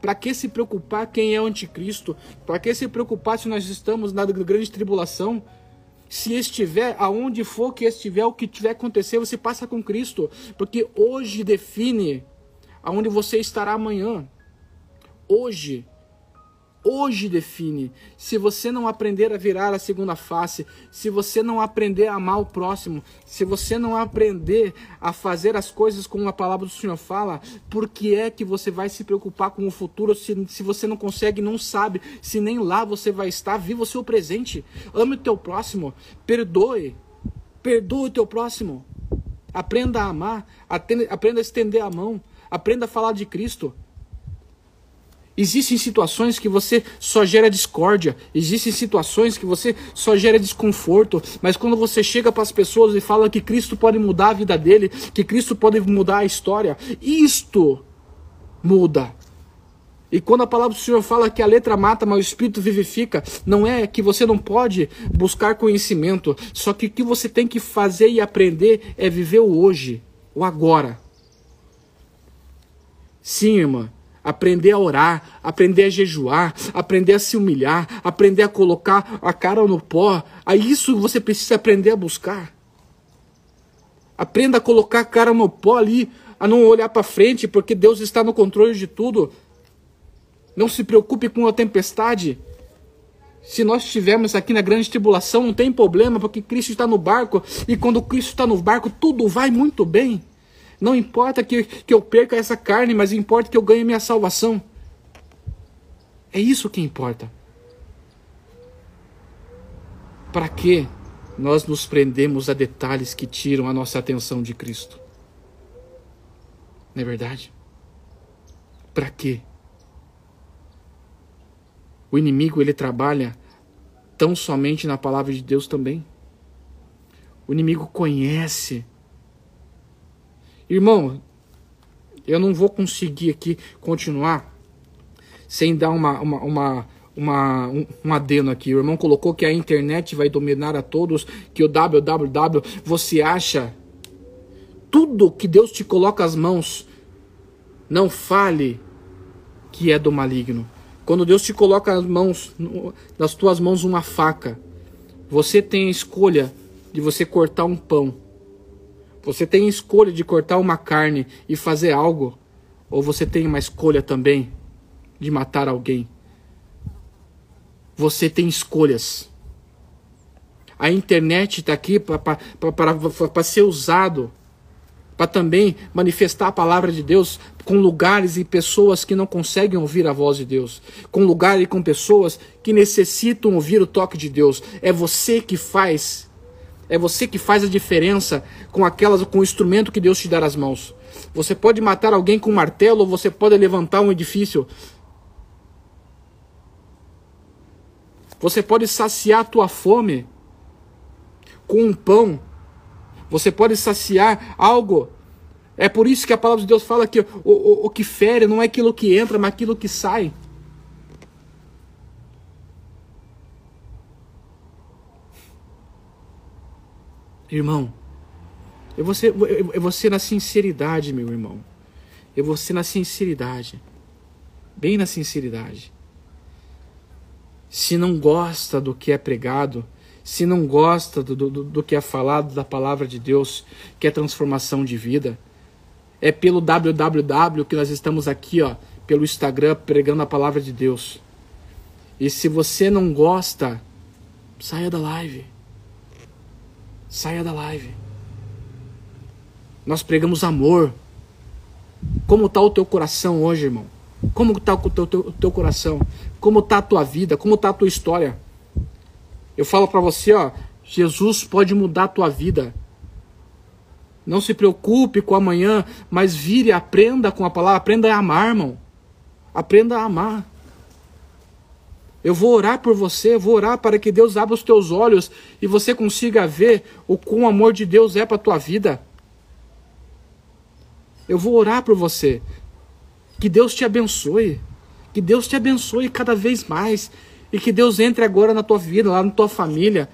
Para que se preocupar quem é o anticristo? Para que se preocupar se nós estamos na grande tribulação? Se estiver aonde for que estiver, o que tiver acontecer, você passa com Cristo, porque hoje define aonde você estará amanhã. Hoje hoje define. Se você não aprender a virar a segunda face, se você não aprender a amar o próximo, se você não aprender a fazer as coisas como a palavra do Senhor fala, por que é que você vai se preocupar com o futuro se, se você não consegue, não sabe, se nem lá você vai estar? Viva o seu presente. Ame o teu próximo. Perdoe. Perdoe o teu próximo. Aprenda a amar. Aprenda a estender a mão. Aprenda a falar de Cristo. Existem situações que você só gera discórdia, existem situações que você só gera desconforto, mas quando você chega para as pessoas e fala que Cristo pode mudar a vida dele, que Cristo pode mudar a história, isto muda. E quando a palavra do Senhor fala que a letra mata, mas o espírito vivifica, não é que você não pode buscar conhecimento, só que o que você tem que fazer e aprender é viver o hoje, o agora. Sim, irmã, aprender a orar, aprender a jejuar, aprender a se humilhar, aprender a colocar a cara no pó. A isso você precisa aprender a buscar. Aprenda a colocar a cara no pó ali, a não olhar para frente, porque Deus está no controle de tudo. Não se preocupe com a tempestade. Se nós estivermos aqui na grande tribulação, não tem problema, porque Cristo está no barco, e quando Cristo está no barco, tudo vai muito bem. Não importa que, que eu perca essa carne, mas importa que eu ganhe minha salvação. É isso que importa. Para que nós nos prendemos a detalhes que tiram a nossa atenção de Cristo? Não é verdade? Para quê? O inimigo ele trabalha tão somente na palavra de Deus também. O inimigo conhece Irmão, eu não vou conseguir aqui continuar sem dar uma, uma, uma, uma, um, um adeno aqui. O irmão colocou que a internet vai dominar a todos, que o www, você acha tudo que Deus te coloca as mãos, não fale que é do maligno. Quando Deus te coloca as mãos, nas tuas mãos uma faca, você tem a escolha de você cortar um pão você tem escolha de cortar uma carne e fazer algo, ou você tem uma escolha também de matar alguém. Você tem escolhas. A internet está aqui para ser usado para também manifestar a palavra de Deus com lugares e pessoas que não conseguem ouvir a voz de Deus, com lugares e com pessoas que necessitam ouvir o toque de Deus. É você que faz é você que faz a diferença com aquelas com o instrumento que Deus te dá nas mãos. Você pode matar alguém com um martelo ou você pode levantar um edifício. Você pode saciar a tua fome com um pão. Você pode saciar algo. É por isso que a palavra de Deus fala que o, o, o que fere não é aquilo que entra, mas aquilo que sai. Irmão, eu vou, ser, ser na sinceridade, meu irmão. Eu vou ser na sinceridade. Bem na sinceridade. Se não gosta do que é pregado, se não gosta do, do, do que é falado da palavra de Deus, que é transformação de vida, é pelo www que nós estamos aqui, ó, pelo Instagram, pregando a palavra de Deus. E se você não gosta, saia da live. Saia da live. Nós pregamos amor. Como está o teu coração hoje, irmão? Como está o teu, teu, teu coração? Como está a tua vida? Como está a tua história? Eu falo para você, ó, Jesus pode mudar a tua vida. Não se preocupe com amanhã, mas vire, aprenda com a palavra, aprenda a amar, irmão. Aprenda a amar. Eu vou orar por você, eu vou orar para que Deus abra os teus olhos e você consiga ver o quão o amor de Deus é para a tua vida. Eu vou orar por você. Que Deus te abençoe. Que Deus te abençoe cada vez mais. E que Deus entre agora na tua vida, lá na tua família.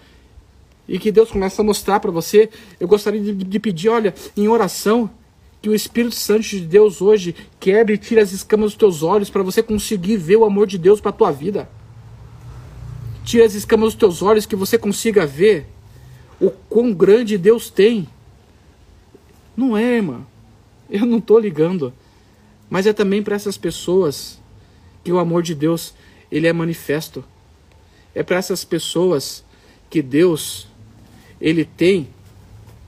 E que Deus comece a mostrar para você. Eu gostaria de, de pedir, olha, em oração, que o Espírito Santo de Deus hoje quebre e tire as escamas dos teus olhos para você conseguir ver o amor de Deus para a tua vida. Tire as escamas dos teus olhos que você consiga ver o quão grande Deus tem. Não é, irmã. Eu não estou ligando. Mas é também para essas pessoas que o amor de Deus ele é manifesto. É para essas pessoas que Deus ele tem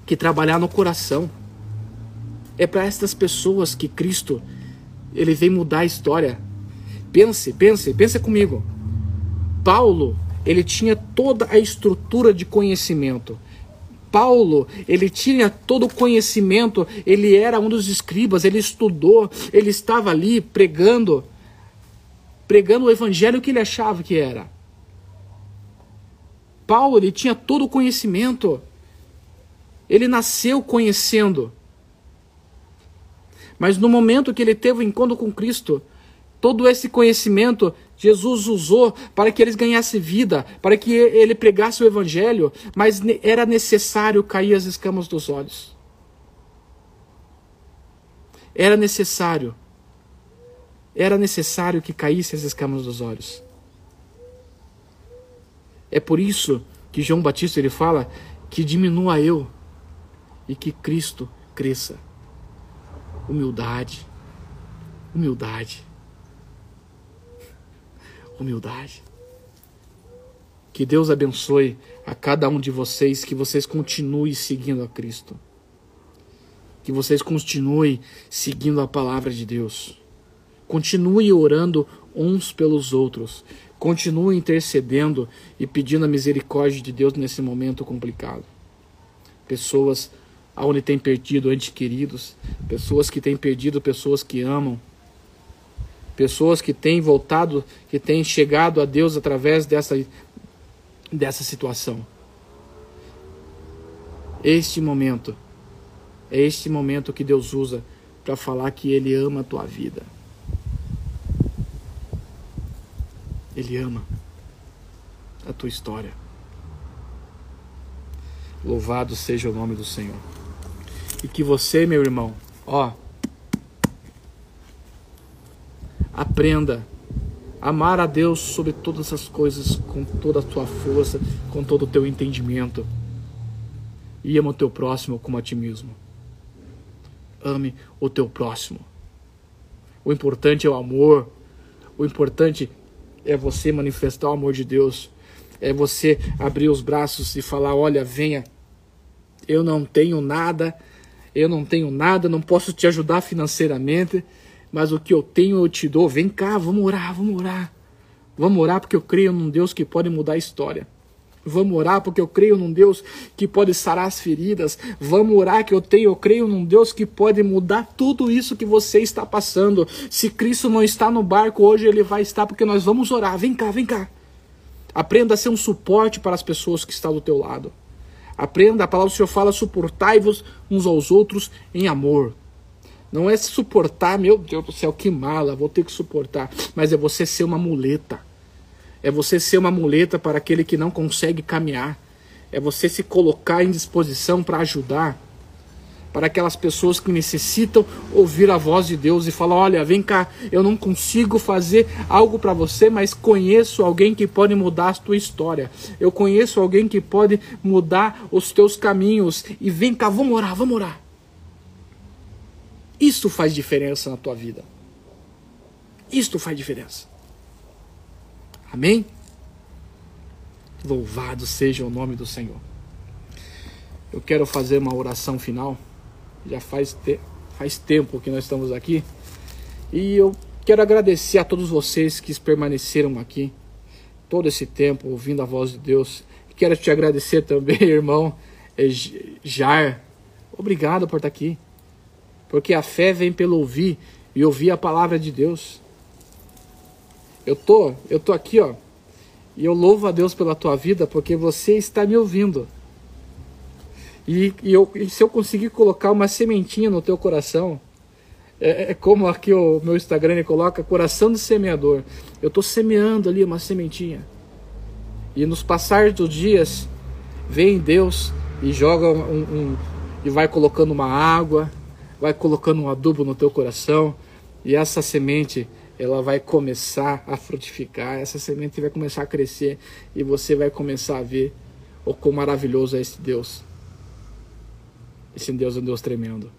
que trabalhar no coração. É para estas pessoas que Cristo ele vem mudar a história. Pense, pense, pense comigo. Paulo, ele tinha toda a estrutura de conhecimento. Paulo, ele tinha todo o conhecimento, ele era um dos escribas, ele estudou, ele estava ali pregando, pregando o evangelho que ele achava que era. Paulo, ele tinha todo o conhecimento. Ele nasceu conhecendo. Mas no momento que ele teve o encontro com Cristo, todo esse conhecimento Jesus usou para que eles ganhassem vida, para que ele pregasse o evangelho, mas era necessário cair as escamas dos olhos. Era necessário. Era necessário que caísse as escamas dos olhos. É por isso que João Batista ele fala que diminua eu e que Cristo cresça. Humildade. Humildade. Humildade. Que Deus abençoe a cada um de vocês, que vocês continuem seguindo a Cristo. Que vocês continuem seguindo a palavra de Deus. Continue orando uns pelos outros. Continue intercedendo e pedindo a misericórdia de Deus nesse momento complicado. Pessoas onde têm perdido entes queridos, pessoas que têm perdido pessoas que amam, pessoas que têm voltado, que têm chegado a Deus através dessa, dessa situação. Este momento, é este momento que Deus usa para falar que Ele ama a tua vida. Ele ama a tua história. Louvado seja o nome do Senhor. E que você, meu irmão, ó, aprenda a amar a Deus sobre todas as coisas, com toda a tua força, com todo o teu entendimento. E ama o teu próximo como a ti mesmo. Ame o teu próximo. O importante é o amor. O importante é você manifestar o amor de Deus. É você abrir os braços e falar: Olha, venha. Eu não tenho nada eu não tenho nada, não posso te ajudar financeiramente, mas o que eu tenho eu te dou. Vem cá, vamos orar, vamos orar. Vamos orar porque eu creio num Deus que pode mudar a história. Vamos orar porque eu creio num Deus que pode sarar as feridas. Vamos orar que eu tenho, eu creio num Deus que pode mudar tudo isso que você está passando. Se Cristo não está no barco hoje, ele vai estar porque nós vamos orar. Vem cá, vem cá. Aprenda a ser um suporte para as pessoas que estão do teu lado. Aprenda, a palavra do Senhor fala, suportai-vos uns aos outros em amor. Não é suportar, meu Deus do céu, que mala, vou ter que suportar. Mas é você ser uma muleta. É você ser uma muleta para aquele que não consegue caminhar. É você se colocar em disposição para ajudar para aquelas pessoas que necessitam ouvir a voz de Deus e falar: olha, vem cá, eu não consigo fazer algo para você, mas conheço alguém que pode mudar a tua história. Eu conheço alguém que pode mudar os teus caminhos. E vem cá, vamos orar, vamos orar. Isso faz diferença na tua vida. Isto faz diferença. Amém? Louvado seja o nome do Senhor. Eu quero fazer uma oração final já faz, te faz tempo que nós estamos aqui. E eu quero agradecer a todos vocês que permaneceram aqui todo esse tempo ouvindo a voz de Deus. Quero te agradecer também, irmão é, Jar. Obrigado por estar aqui. Porque a fé vem pelo ouvir e ouvir a palavra de Deus. Eu tô, eu tô aqui, ó. E eu louvo a Deus pela tua vida porque você está me ouvindo. E, e, eu, e se eu conseguir colocar uma sementinha no teu coração, é, é como aqui o meu Instagram coloca, coração de semeador. Eu estou semeando ali uma sementinha. E nos passar dos dias, vem Deus e joga um, um, e vai colocando uma água, vai colocando um adubo no teu coração e essa semente ela vai começar a frutificar, essa semente vai começar a crescer e você vai começar a ver o quão maravilhoso é esse Deus. Esse Deus é um Deus tremendo.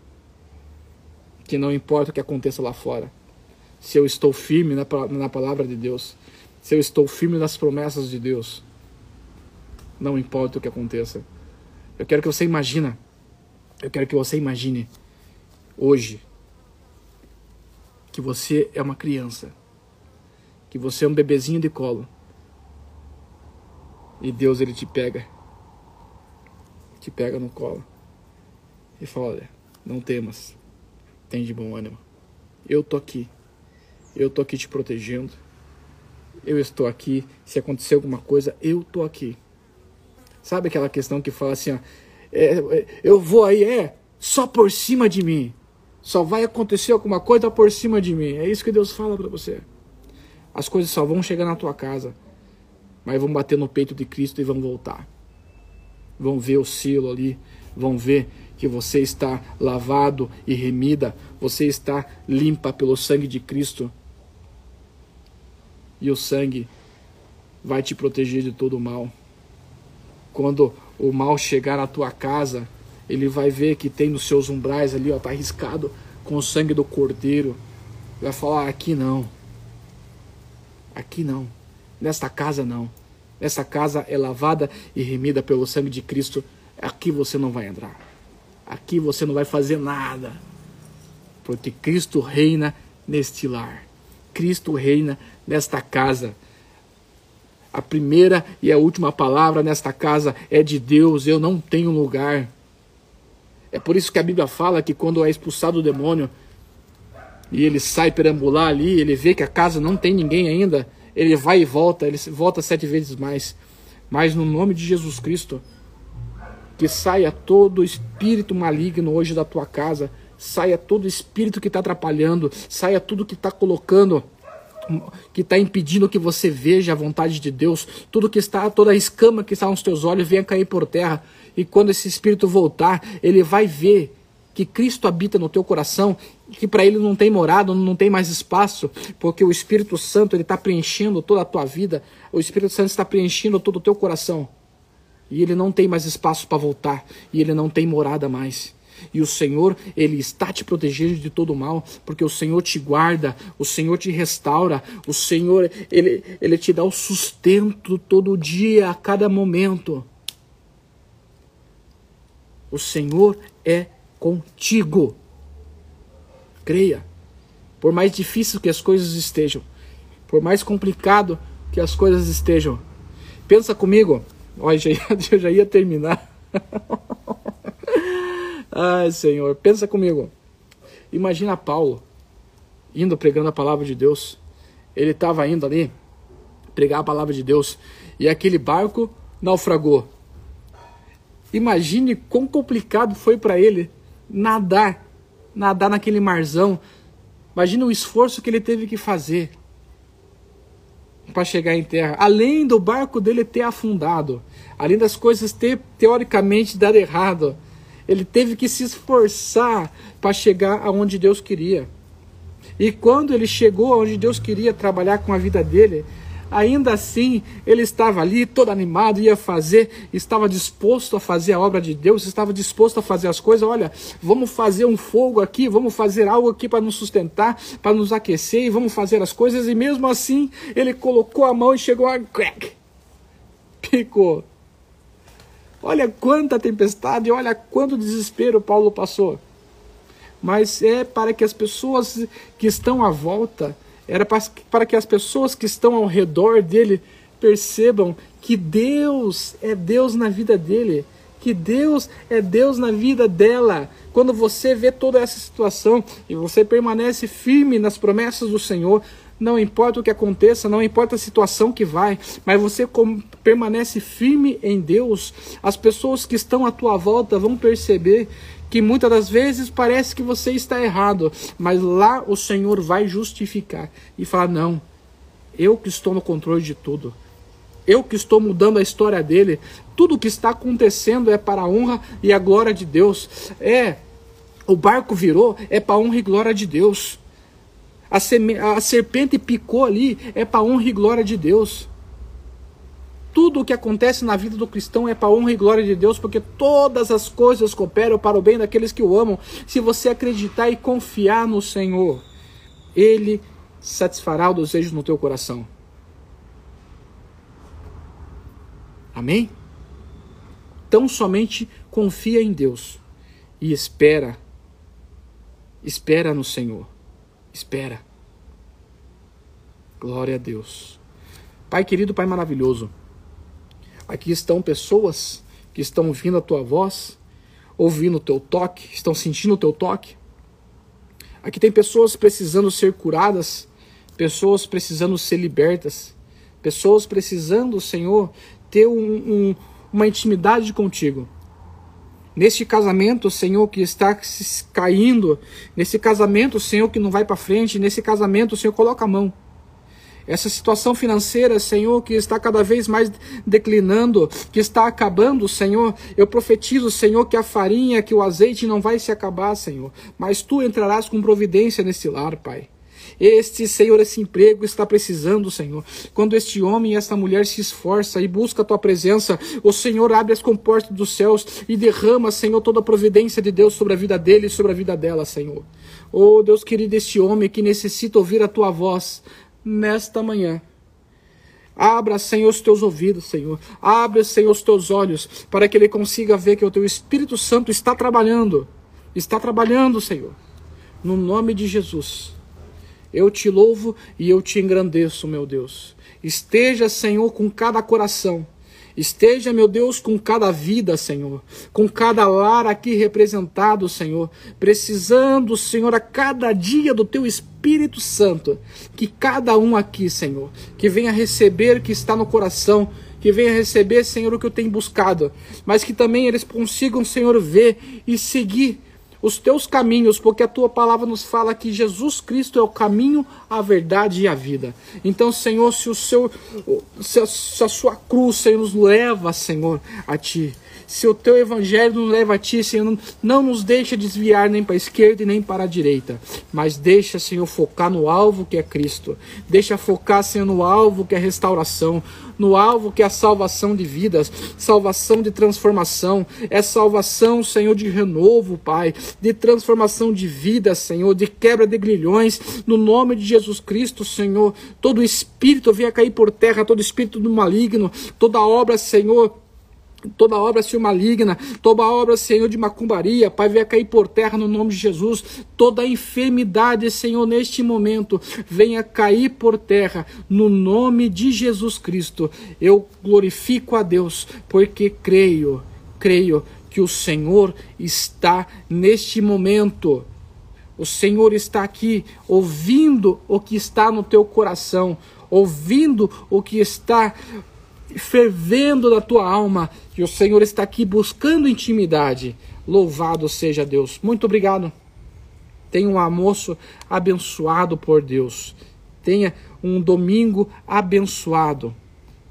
Que não importa o que aconteça lá fora, se eu estou firme na, na palavra de Deus, se eu estou firme nas promessas de Deus, não importa o que aconteça. Eu quero que você imagine, eu quero que você imagine hoje que você é uma criança, que você é um bebezinho de colo. E Deus ele te pega, te pega no colo e fala: olha, não temas, tem de bom ânimo. Eu tô aqui, eu tô aqui te protegendo. Eu estou aqui. Se acontecer alguma coisa, eu tô aqui. Sabe aquela questão que fala assim, ó, é, é, eu vou aí, é, só por cima de mim. Só vai acontecer alguma coisa por cima de mim. É isso que Deus fala para você. As coisas só vão chegar na tua casa, mas vão bater no peito de Cristo e vão voltar. Vão ver o selo ali, vão ver que você está lavado e remida, você está limpa pelo sangue de Cristo. E o sangue vai te proteger de todo o mal. Quando o mal chegar na tua casa, ele vai ver que tem nos seus umbrais ali, ó, tá arriscado com o sangue do cordeiro. Vai falar: aqui não. Aqui não. Nesta casa não. Essa casa é lavada e remida pelo sangue de Cristo. Aqui você não vai entrar. Aqui você não vai fazer nada. Porque Cristo reina neste lar. Cristo reina nesta casa. A primeira e a última palavra nesta casa é de Deus. Eu não tenho lugar. É por isso que a Bíblia fala que quando é expulsado o demônio e ele sai perambular ali, ele vê que a casa não tem ninguém ainda, ele vai e volta, ele volta sete vezes mais. Mas no nome de Jesus Cristo, que saia todo espírito maligno hoje da tua casa, saia todo espírito que está atrapalhando, saia tudo que está colocando que está impedindo que você veja a vontade de Deus, tudo que está, toda a escama que está nos teus olhos venha cair por terra. E quando esse espírito voltar, ele vai ver que Cristo habita no teu coração, que para ele não tem morada, não tem mais espaço, porque o Espírito Santo ele está preenchendo toda a tua vida, o Espírito Santo está preenchendo todo o teu coração. E ele não tem mais espaço para voltar, e ele não tem morada mais. E o Senhor, Ele está te protegendo de todo mal, porque o Senhor te guarda, o Senhor te restaura, o Senhor, Ele, Ele te dá o sustento todo dia, a cada momento. O Senhor é contigo. Creia. Por mais difícil que as coisas estejam, por mais complicado que as coisas estejam, pensa comigo. Olha, já ia, eu já ia terminar. Ai, Senhor, pensa comigo. Imagina Paulo indo pregando a palavra de Deus. Ele estava indo ali pregar a palavra de Deus e aquele barco naufragou. Imagine quão complicado foi para ele nadar, nadar naquele marzão. Imagina o esforço que ele teve que fazer para chegar em terra. Além do barco dele ter afundado, além das coisas ter teoricamente dado errado, ele teve que se esforçar para chegar aonde Deus queria. E quando ele chegou aonde Deus queria trabalhar com a vida dele, ainda assim ele estava ali todo animado, ia fazer, estava disposto a fazer a obra de Deus, estava disposto a fazer as coisas. Olha, vamos fazer um fogo aqui, vamos fazer algo aqui para nos sustentar, para nos aquecer e vamos fazer as coisas. E mesmo assim ele colocou a mão e chegou a crack, picou. Olha quanta tempestade, olha quanto desespero Paulo passou. Mas é para que as pessoas que estão à volta, era para que as pessoas que estão ao redor dele percebam que Deus é Deus na vida dele, que Deus é Deus na vida dela. Quando você vê toda essa situação e você permanece firme nas promessas do Senhor, não importa o que aconteça, não importa a situação que vai, mas você permanece firme em Deus, as pessoas que estão à tua volta vão perceber que muitas das vezes parece que você está errado, mas lá o Senhor vai justificar e falar: não, eu que estou no controle de tudo. Eu que estou mudando a história dele. Tudo que está acontecendo é para a honra e a glória de Deus. É O barco virou, é para honra e glória de Deus. A, a serpente picou ali, é para honra e glória de Deus. Tudo o que acontece na vida do cristão é para honra e glória de Deus, porque todas as coisas cooperam para o bem daqueles que o amam. Se você acreditar e confiar no Senhor, Ele satisfará o desejo no teu coração. Amém? Então somente confia em Deus e espera. Espera no Senhor. Espera. Glória a Deus. Pai querido, Pai maravilhoso. Aqui estão pessoas que estão ouvindo a tua voz, ouvindo o teu toque, estão sentindo o teu toque. Aqui tem pessoas precisando ser curadas, pessoas precisando ser libertas, pessoas precisando, Senhor, ter um, um, uma intimidade contigo. Neste casamento, Senhor, que está caindo, nesse casamento, Senhor, que não vai para frente, nesse casamento, Senhor, coloca a mão. Essa situação financeira, Senhor, que está cada vez mais declinando, que está acabando, Senhor, eu profetizo, Senhor, que a farinha, que o azeite não vai se acabar, Senhor, mas tu entrarás com providência nesse lar, Pai. Este, Senhor, esse emprego está precisando, Senhor. Quando este homem e esta mulher se esforça e busca a tua presença, o Senhor abre as comportas dos céus e derrama, Senhor, toda a providência de Deus sobre a vida dele e sobre a vida dela, Senhor. Oh, Deus querido, este homem que necessita ouvir a tua voz, nesta manhã. Abra, Senhor, os teus ouvidos, Senhor. Abra, Senhor, os teus olhos, para que ele consiga ver que o teu Espírito Santo está trabalhando. Está trabalhando, Senhor. No nome de Jesus. Eu te louvo e eu te engrandeço, meu Deus. Esteja, Senhor, com cada coração Esteja, meu Deus, com cada vida, Senhor, com cada lar aqui representado, Senhor, precisando, Senhor, a cada dia do teu Espírito Santo, que cada um aqui, Senhor, que venha receber o que está no coração, que venha receber, Senhor, o que eu tenho buscado, mas que também eles consigam, Senhor, ver e seguir os teus caminhos, porque a tua palavra nos fala que Jesus Cristo é o caminho, a verdade e a vida. Então, Senhor, se o seu se a, se a sua cruz, Senhor, nos leva, Senhor, a ti, se o teu evangelho nos leva a ti, Senhor, não nos deixa desviar nem para a esquerda e nem para a direita, mas deixa, Senhor, focar no alvo que é Cristo. Deixa focar, Senhor, no alvo que é restauração, no alvo que é a salvação de vidas, salvação de transformação, é salvação, Senhor, de renovo, Pai, de transformação de vida, Senhor, de quebra de grilhões, no nome de Jesus Cristo, Senhor. Todo espírito venha cair por terra, todo espírito do maligno, toda obra, Senhor, toda obra, Senhor, maligna, toda obra, Senhor, de macumbaria, Pai, venha cair por terra no nome de Jesus. Toda enfermidade, Senhor, neste momento, venha cair por terra no nome de Jesus Cristo. Eu glorifico a Deus, porque creio, creio que o Senhor está neste momento. O Senhor está aqui ouvindo o que está no teu coração, ouvindo o que está fervendo na tua alma, que o Senhor está aqui buscando intimidade. Louvado seja Deus. Muito obrigado. Tenha um almoço abençoado por Deus. Tenha um domingo abençoado.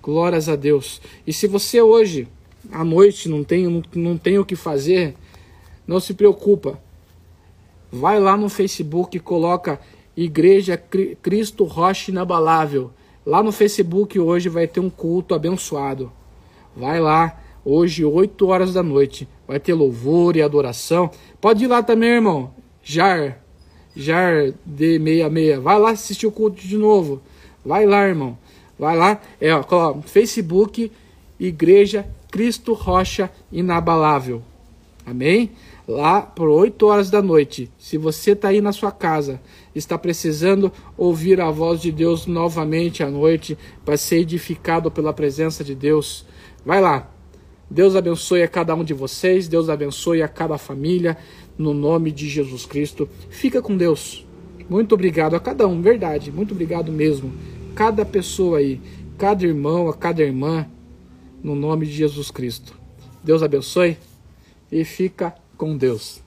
Glórias a Deus. E se você hoje, à noite, não tem, não, não tem o que fazer, não se preocupa. Vai lá no Facebook e coloca Igreja Cristo Rocha Inabalável Lá no Facebook hoje vai ter um culto abençoado. Vai lá, hoje, 8 horas da noite. Vai ter louvor e adoração. Pode ir lá também, irmão. Jar, Jar D66. Vai lá assistir o culto de novo. Vai lá, irmão. Vai lá. É, ó, Facebook, Igreja Cristo Rocha Inabalável. Amém? Lá por 8 horas da noite. Se você está aí na sua casa está precisando ouvir a voz de Deus novamente à noite para ser edificado pela presença de Deus, vai lá. Deus abençoe a cada um de vocês, Deus abençoe a cada família, no nome de Jesus Cristo. Fica com Deus. Muito obrigado a cada um, verdade, muito obrigado mesmo. Cada pessoa aí, cada irmão, a cada irmã, no nome de Jesus Cristo. Deus abençoe e fica com Deus.